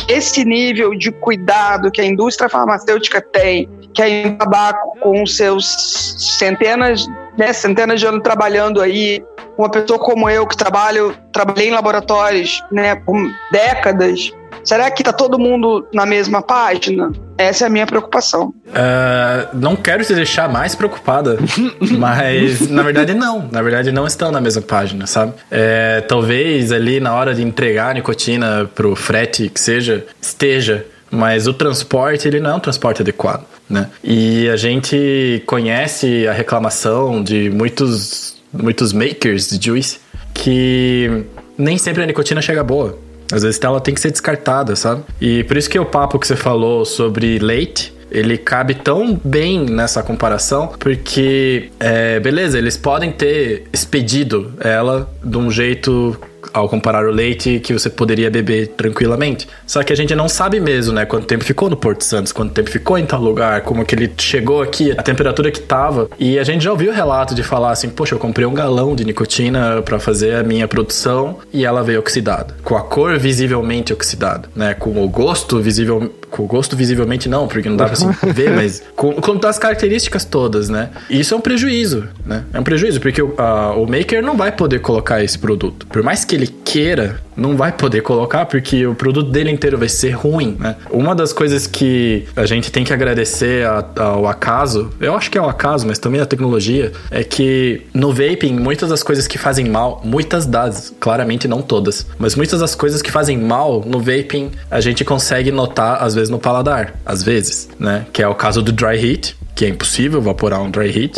S5: esse nível de cuidado que a indústria farmacêutica tem, que a tabaco com seus centenas, né, centenas de anos trabalhando aí, uma pessoa como eu que trabalho, trabalhei em laboratórios, né, por décadas, será que está todo mundo na mesma página? Essa é a minha preocupação.
S2: Ah, não quero te deixar mais preocupada, *laughs* mas na verdade não. Na verdade não estão na mesma página, sabe? É, talvez ali na hora de entregar a nicotina pro frete que seja, esteja, mas o transporte ele não é um transporte adequado, né? E a gente conhece a reclamação de muitos muitos makers de juice que nem sempre a nicotina chega boa. Às vezes ela tem que ser descartada, sabe? E por isso que o papo que você falou sobre leite, ele cabe tão bem nessa comparação, porque, é, beleza, eles podem ter expedido ela de um jeito ao comparar o leite que você poderia beber tranquilamente. Só que a gente não sabe mesmo, né? Quanto tempo ficou no Porto Santos, quanto tempo ficou em tal lugar, como que ele chegou aqui, a temperatura que tava. E a gente já ouviu relato de falar assim: poxa, eu comprei um galão de nicotina para fazer a minha produção e ela veio oxidada, com a cor visivelmente oxidada, né? Com o gosto visível, com o gosto visivelmente não, porque não dá pra assim ver, mas com, com as características todas, né? Isso é um prejuízo, né? É um prejuízo porque o, a- o maker não vai poder colocar esse produto, por mais que ele queira, não vai poder colocar porque o produto dele inteiro vai ser ruim, né? Uma das coisas que a gente tem que agradecer a- ao acaso, eu acho que é o acaso, mas também a tecnologia, é que no vaping, muitas das coisas que fazem mal, muitas das, claramente não todas, mas muitas das coisas que fazem mal no vaping, a gente consegue notar às vezes no paladar, às vezes, né? Que é o caso do dry heat, que é impossível evaporar um dry heat.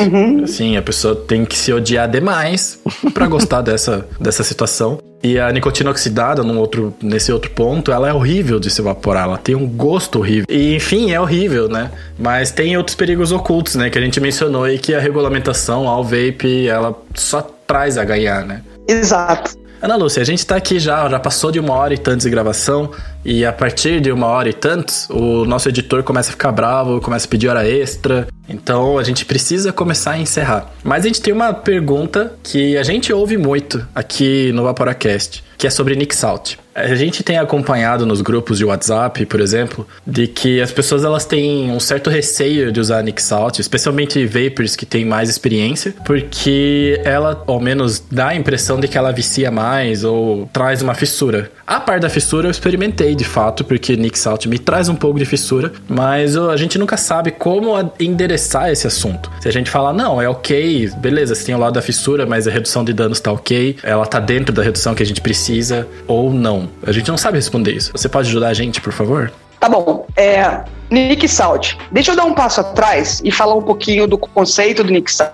S2: Assim, a pessoa tem que se odiar demais pra *laughs* gostar dessa, dessa situação. E a nicotina oxidada, num outro, nesse outro ponto, ela é horrível de se evaporar. Ela tem um gosto horrível. E, enfim, é horrível, né? Mas tem outros perigos ocultos, né? Que a gente mencionou e que a regulamentação ao vape, ela só traz a ganhar, né?
S5: Exato.
S2: Ana Lúcia, a gente tá aqui já, já passou de uma hora e tantos de gravação, e a partir de uma hora e tantos, o nosso editor começa a ficar bravo, começa a pedir hora extra, então a gente precisa começar a encerrar. Mas a gente tem uma pergunta que a gente ouve muito aqui no Vaporacast, que é sobre Nick Salt. A gente tem acompanhado nos grupos de WhatsApp, por exemplo, de que as pessoas elas têm um certo receio de usar Nick Salt, especialmente vapers que têm mais experiência, porque ela, ao menos, dá a impressão de que ela vicia mais ou traz uma fissura. A parte da fissura eu experimentei de fato, porque Nick Salt me traz um pouco de fissura, mas a gente nunca sabe como endereçar esse assunto. Se a gente falar, não, é ok, beleza, você tem o lado da fissura, mas a redução de danos tá ok, ela tá dentro da redução que a gente precisa, ou não. A gente não sabe responder isso. Você pode ajudar a gente, por favor?
S5: Tá bom. É, Nick Salt. Deixa eu dar um passo atrás e falar um pouquinho do conceito do Nick Salt,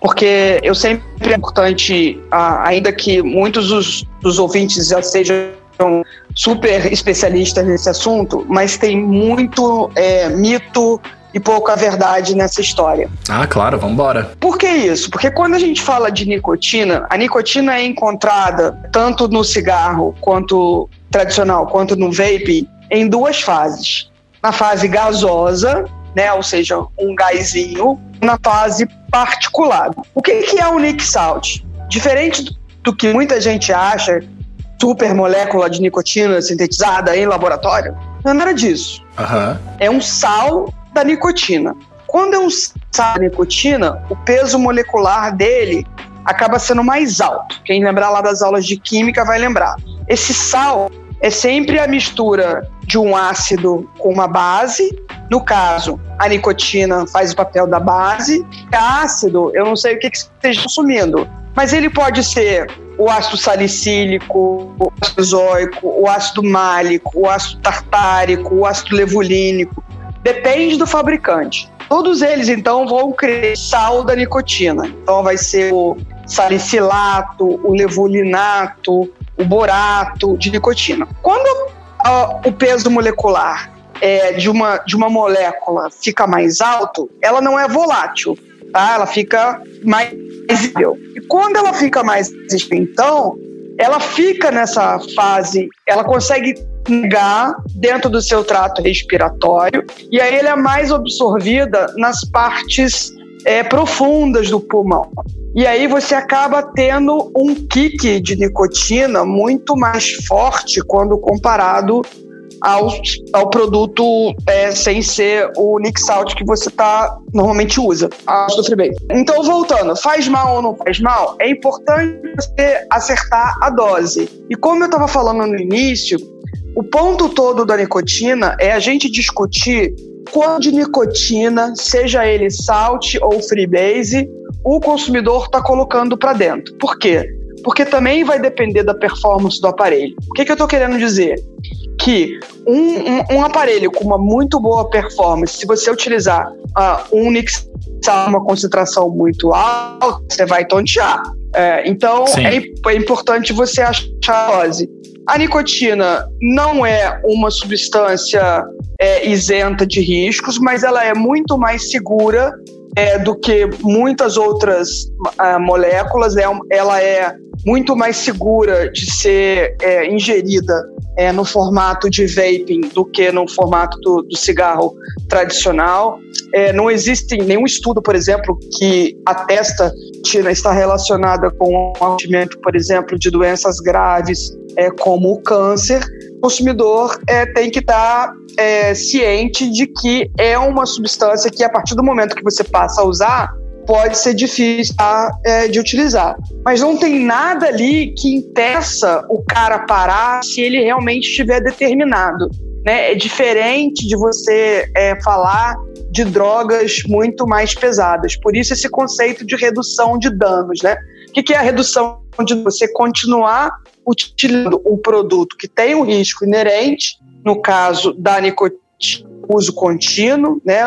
S5: porque eu sempre é importante, ainda que muitos dos, dos ouvintes já sejam super especialistas nesse assunto, mas tem muito é, mito e pouca verdade nessa história.
S2: Ah, claro, vamos embora.
S5: Por que isso? Porque quando a gente fala de nicotina, a nicotina é encontrada tanto no cigarro quanto tradicional, quanto no vape, em duas fases. Na fase gasosa, né, ou seja, um gásinho, na fase particulada. O que, que é o Nick Salt? Diferente do que muita gente acha, super molécula de nicotina sintetizada em laboratório, não é nada disso.
S2: Uhum.
S5: É um sal da nicotina. Quando é um sal da nicotina, o peso molecular dele acaba sendo mais alto. Quem lembrar lá das aulas de química vai lembrar. Esse sal é sempre a mistura de um ácido com uma base. No caso, a nicotina faz o papel da base. Ácido, eu não sei o que, que você esteja consumindo, mas ele pode ser o ácido salicílico, o ácido zóico, o ácido málico, o ácido tartárico, o ácido levulínico. Depende do fabricante. Todos eles, então, vão criar sal da nicotina. Então, vai ser o salicilato, o levulinato, o borato de nicotina. Quando uh, o peso molecular é, de, uma, de uma molécula fica mais alto, ela não é volátil, tá? Ela fica mais visível. E quando ela fica mais então, ela fica nessa fase, ela consegue negar dentro do seu trato respiratório e aí ela é mais absorvida nas partes é, profundas do pulmão. E aí você acaba tendo um kick de nicotina muito mais forte quando comparado ao, ao produto é, sem ser o Nick Salt que você tá, normalmente usa, a do Freebase. Então, voltando, faz mal ou não faz mal? É importante você acertar a dose. E como eu estava falando no início, o ponto todo da nicotina é a gente discutir quanto de nicotina, seja ele salt ou freebase, o consumidor está colocando para dentro. Por quê? Porque também vai depender da performance do aparelho. O que, que eu estou querendo dizer? Que um, um, um, aparelho com uma muito boa performance, se você utilizar uh, um Nix uma concentração muito alta, você vai tontear. É, então, é, é, importante você achar a dose. A nicotina não é uma substância é, isenta de riscos, mas ela é muito mais segura é, do que muitas outras uh, moléculas. É, ela é muito mais segura de ser é, ingerida é, no formato de vaping do que no formato do, do cigarro tradicional. É, não existe nenhum estudo, por exemplo, que atesta que está relacionada com o atingimento, por exemplo, de doenças graves é, como o câncer. O consumidor é, tem que estar tá, é, ciente de que é uma substância que, a partir do momento que você passa a usar, pode ser difícil tá, é, de utilizar. Mas não tem nada ali que impeça o cara parar se ele realmente estiver determinado. Né? É diferente de você é, falar de drogas muito mais pesadas. Por isso esse conceito de redução de danos. Né? O que é a redução de você continuar utilizando um produto que tem um risco inerente, no caso da nicotina, uso contínuo, né?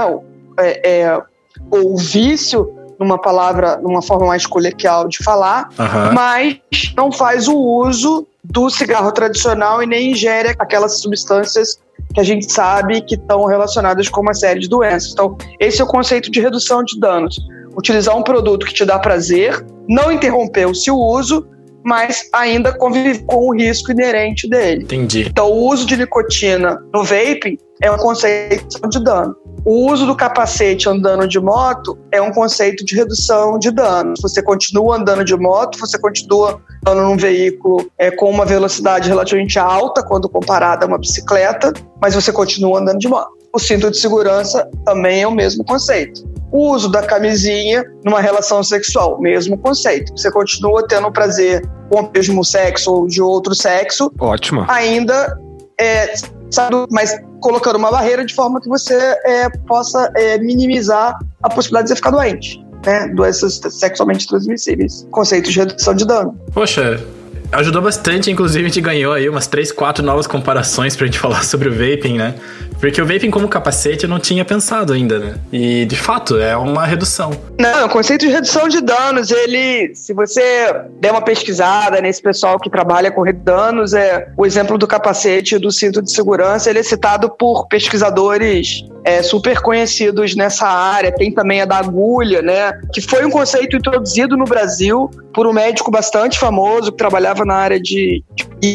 S5: É, é, ou vício, numa palavra, numa forma mais coloquial de falar, uhum. mas não faz o uso do cigarro tradicional e nem ingere aquelas substâncias que a gente sabe que estão relacionadas com uma série de doenças. Então, esse é o conceito de redução de danos. Utilizar um produto que te dá prazer, não interromper o seu uso, mas ainda conviver com o risco inerente dele.
S2: Entendi.
S5: Então, o uso de nicotina no vape é um conceito de dano. O uso do capacete andando de moto é um conceito de redução de danos. Você continua andando de moto, você continua andando num veículo é, com uma velocidade relativamente alta quando comparada a uma bicicleta, mas você continua andando de moto. O cinto de segurança também é o mesmo conceito. O uso da camisinha numa relação sexual, mesmo conceito. Você continua tendo prazer com o mesmo sexo ou de outro sexo.
S3: Ótimo.
S5: Ainda é, sabe, mas colocando uma barreira de forma que você é, possa é, minimizar a possibilidade de você ficar doente. Né, doenças sexualmente transmissíveis. Conceito de redução de dano.
S2: Poxa, ajudou bastante, inclusive a gente ganhou aí umas 3, 4 novas comparações pra gente *laughs* falar sobre o vaping, né? Porque o vaping como capacete eu não tinha pensado ainda, né? E de fato é uma redução.
S5: Não, o conceito de redução de danos, ele, se você der uma pesquisada nesse pessoal que trabalha com danos, é o exemplo do capacete do cinto de segurança, ele é citado por pesquisadores é, super conhecidos nessa área. Tem também a da agulha, né? Que foi um conceito introduzido no Brasil por um médico bastante famoso que trabalhava na área de, de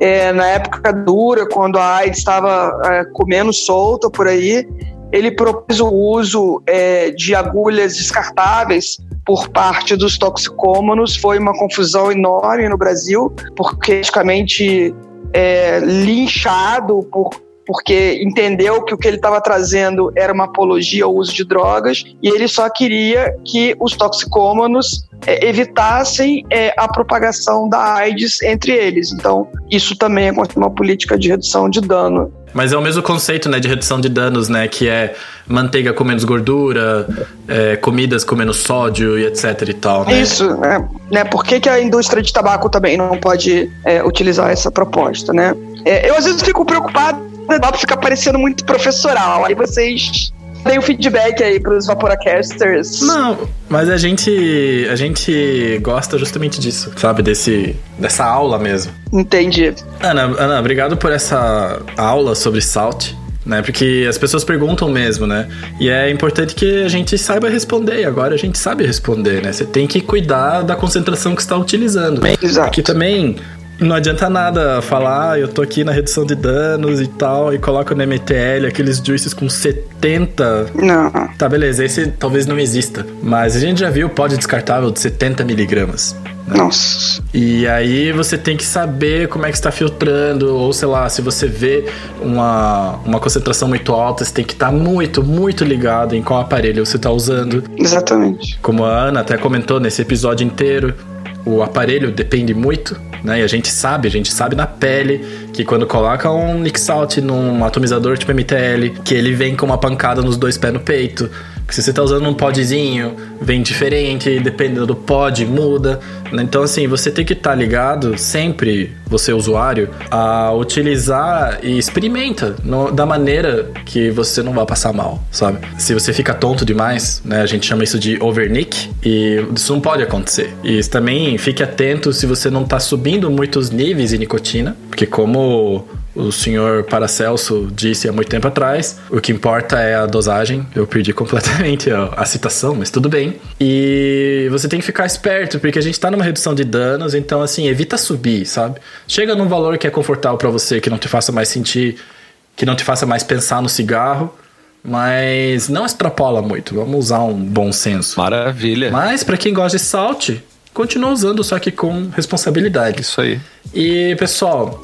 S5: é, na época dura, quando a AIDS estava é, comendo solta por aí, ele propôs o uso é, de agulhas descartáveis por parte dos toxicômanos. Foi uma confusão enorme no Brasil, porque praticamente é, linchado por porque entendeu que o que ele estava trazendo era uma apologia ao uso de drogas e ele só queria que os toxicômanos é, evitassem é, a propagação da AIDS entre eles. Então, isso também é uma política de redução de dano.
S2: Mas é o mesmo conceito, né, de redução de danos, né, que é manteiga com menos gordura, é, comidas com menos sódio e etc e tal, né?
S5: Isso, né, né por que, que a indústria de tabaco também não pode é, utilizar essa proposta, né? É, eu às vezes fico preocupado papo fica parecendo muito professoral. Aí vocês deem o feedback aí pros Vaporacasters.
S2: Não, mas a gente a gente gosta justamente disso, sabe? Desse, dessa aula mesmo.
S5: Entendi.
S2: Ana, Ana, obrigado por essa aula sobre Salt. Né, porque as pessoas perguntam mesmo, né? E é importante que a gente saiba responder. E agora a gente sabe responder, né? Você tem que cuidar da concentração que está utilizando.
S5: Exato.
S2: Que também não adianta nada falar, ah, eu tô aqui na redução de danos e tal, e coloca no MTL aqueles juices com 70.
S5: Não.
S2: Tá, beleza, esse talvez não exista. Mas a gente já viu pó descartável de 70 miligramas.
S5: Né? Nossa.
S2: E aí você tem que saber como é que está filtrando, ou sei lá, se você vê uma, uma concentração muito alta, você tem que estar tá muito, muito ligado em qual aparelho você está usando.
S5: Exatamente.
S2: Como a Ana até comentou nesse episódio inteiro, o aparelho depende muito, né? E a gente sabe, a gente sabe na pele que quando coloca um Nixalt num atomizador tipo MTL, que ele vem com uma pancada nos dois pés no peito, se você está usando um podzinho, vem diferente, dependendo do pod, muda. Né? Então, assim, você tem que estar tá ligado sempre, você usuário, a utilizar e experimenta no, da maneira que você não vai passar mal, sabe? Se você fica tonto demais, né? A gente chama isso de overnick e isso não pode acontecer. E também fique atento se você não está subindo muitos níveis de nicotina, porque como o senhor Paracelso disse há muito tempo atrás. O que importa é a dosagem. Eu perdi completamente a, a, citação, mas tudo bem. E você tem que ficar esperto, porque a gente tá numa redução de danos, então assim, evita subir, sabe? Chega num valor que é confortável para você, que não te faça mais sentir, que não te faça mais pensar no cigarro. Mas não extrapola muito, vamos usar um bom senso.
S3: Maravilha.
S2: Mas para quem gosta de salt, continua usando, só que com responsabilidade.
S3: Isso aí.
S2: E pessoal,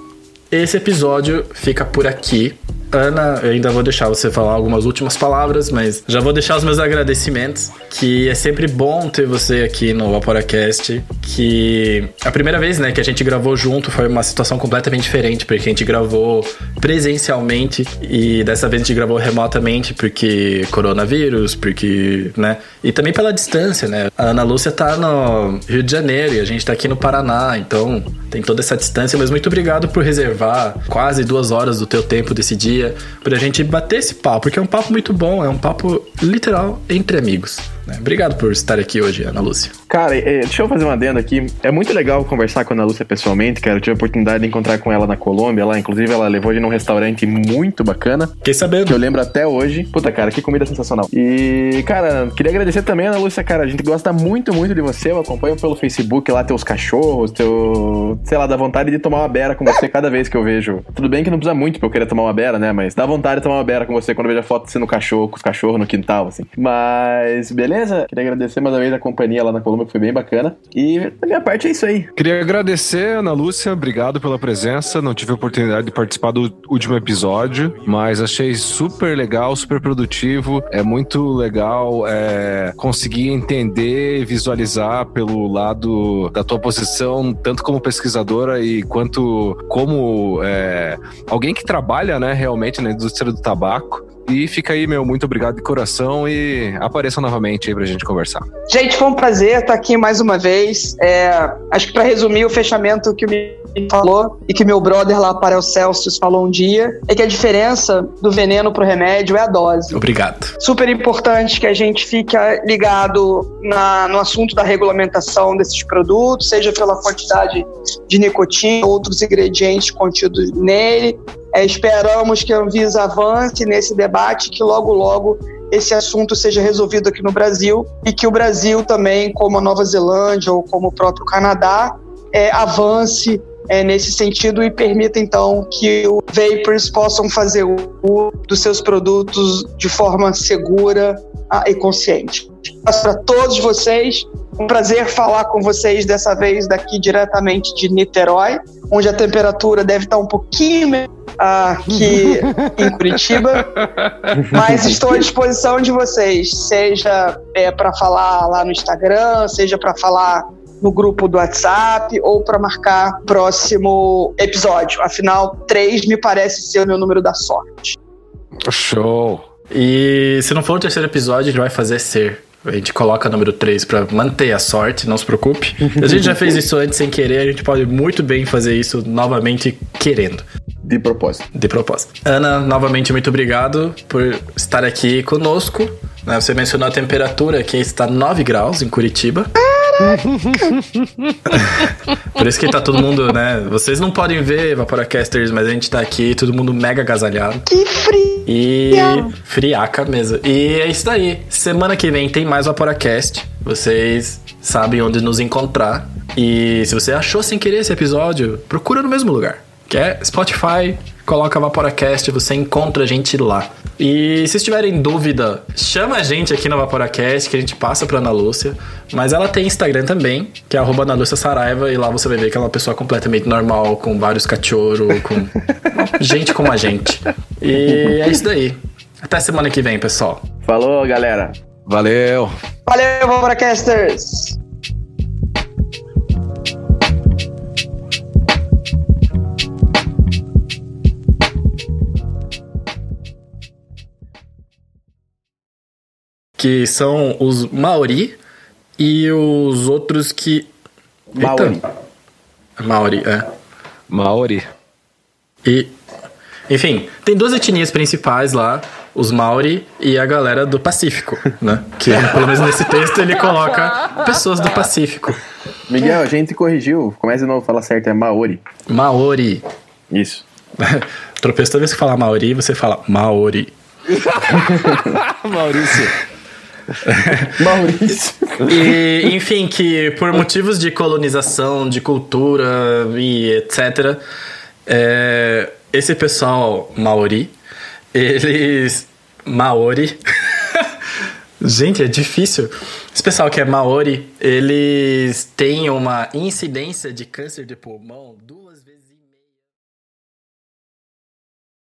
S2: esse episódio fica por aqui. Ana, eu ainda vou deixar você falar algumas últimas palavras, mas já vou deixar os meus agradecimentos, que é sempre bom ter você aqui no Vaporacast, que a primeira vez, né, que a gente gravou junto foi uma situação completamente diferente, porque a gente gravou presencialmente e dessa vez a gente gravou remotamente porque coronavírus, porque, né, e também pela distância, né? A Ana Lúcia tá no Rio de Janeiro e a gente tá aqui no Paraná, então tem toda essa distância, mas muito obrigado por reservar quase duas horas do teu tempo desse dia pra gente bater esse papo, porque é um papo muito bom, é um papo literal entre amigos. Né? Obrigado por estar aqui hoje, Ana Lúcia.
S4: Cara, é, deixa eu fazer uma adendo aqui. É muito legal conversar com a Ana Lúcia pessoalmente, cara. Eu tive a oportunidade de encontrar com ela na Colômbia lá. Inclusive, ela levou gente num restaurante muito bacana.
S2: Fiquei
S4: Que
S2: sabendo.
S4: eu lembro até hoje. Puta, cara, que comida sensacional. E, cara, queria agradecer também, Ana Lúcia, cara. A gente gosta muito, muito de você. Eu acompanho pelo Facebook lá teus cachorros, teu. Sei lá, dá vontade de tomar uma beira com você cada vez que eu vejo. Tudo bem que não precisa muito pra eu querer tomar uma beira, né? Mas dá vontade de tomar uma beira com você quando eu vejo a foto de você no cachorro, com os cachorros no quintal, assim. Mas, beleza? Queria agradecer mais uma vez a companhia lá na Colômbia, que foi bem bacana. E da minha parte é isso aí.
S3: Queria agradecer, Ana Lúcia, obrigado pela presença. Não tive a oportunidade de participar do último episódio, mas achei super legal, super produtivo. É muito legal é, conseguir entender e visualizar pelo lado da tua posição, tanto como pesquisadora e quanto como é, alguém que trabalha né, realmente na indústria do tabaco. E fica aí, meu, muito obrigado de coração e apareça novamente aí pra gente conversar.
S5: Gente, foi um prazer estar aqui mais uma vez. É, acho que para resumir o fechamento que o falou e que meu brother lá para o Celsius falou um dia, é que a diferença do veneno pro remédio é a dose.
S2: Obrigado.
S5: Super importante que a gente fique ligado na, no assunto da regulamentação desses produtos, seja pela quantidade de nicotina, outros ingredientes contidos nele. É, esperamos que a Anvisa avance nesse debate, que logo, logo esse assunto seja resolvido aqui no Brasil e que o Brasil também, como a Nova Zelândia ou como o próprio Canadá, é, avance é, nesse sentido e permita então que os vapers possam fazer uso dos seus produtos de forma segura ah, e consciente. Para todos vocês, um prazer falar com vocês dessa vez daqui diretamente de Niterói, onde a temperatura deve estar um pouquinho melhor aqui em Curitiba, mas estou à disposição de vocês, seja é, para falar lá no Instagram, seja para falar no grupo do WhatsApp ou para marcar próximo episódio. Afinal, três me parece ser o meu número da sorte.
S3: Show!
S2: E se não for o terceiro episódio, a gente vai fazer ser. A gente coloca o número 3 para manter a sorte, não se preocupe. A gente já fez isso antes sem querer, a gente pode muito bem fazer isso novamente querendo.
S4: De propósito.
S2: De propósito. Ana, novamente muito obrigado por estar aqui conosco. Você mencionou a temperatura que está 9 graus em Curitiba. *laughs* Por isso que tá todo mundo, né? Vocês não podem ver Vaporacasters, mas a gente tá aqui, todo mundo mega agasalhado.
S5: Que frio!
S2: E friaca mesmo. E é isso daí. Semana que vem tem mais Vaporacast. Vocês sabem onde nos encontrar. E se você achou sem querer esse episódio, procura no mesmo lugar. Que é Spotify, coloca Vaporacast, você encontra a gente lá. E se tiverem dúvida, chama a gente aqui no Vaporacast, que a gente passa pra Ana Lúcia. Mas ela tem Instagram também, que é arroba Ana Lúcia Saraiva, e lá você vai ver que ela é uma pessoa completamente normal, com vários cachorros, com *laughs* gente como a gente. E é isso daí. Até semana que vem, pessoal.
S4: Falou, galera.
S3: Valeu!
S5: Valeu, Vaporacasters!
S2: Que são os Maori e os outros que.
S4: Maori.
S2: Eita. Maori, é.
S3: Maori.
S2: E. Enfim, tem duas etnias principais lá, os Maori e a galera do Pacífico, *laughs* né? Que pelo menos nesse texto ele coloca pessoas do Pacífico.
S4: Miguel, a gente corrigiu. Começa de novo, fala certo, é Maori.
S2: Maori.
S4: Isso. *laughs*
S2: Tropeço toda vez que falar Maori, você fala Maori. *laughs*
S3: Maurício. *laughs*
S4: Maurício.
S2: E, enfim, que por motivos de colonização, de cultura e etc., é, esse pessoal Maori, eles. Maori. *laughs* Gente, é difícil. Esse pessoal que é Maori, eles têm uma incidência de câncer de pulmão duas.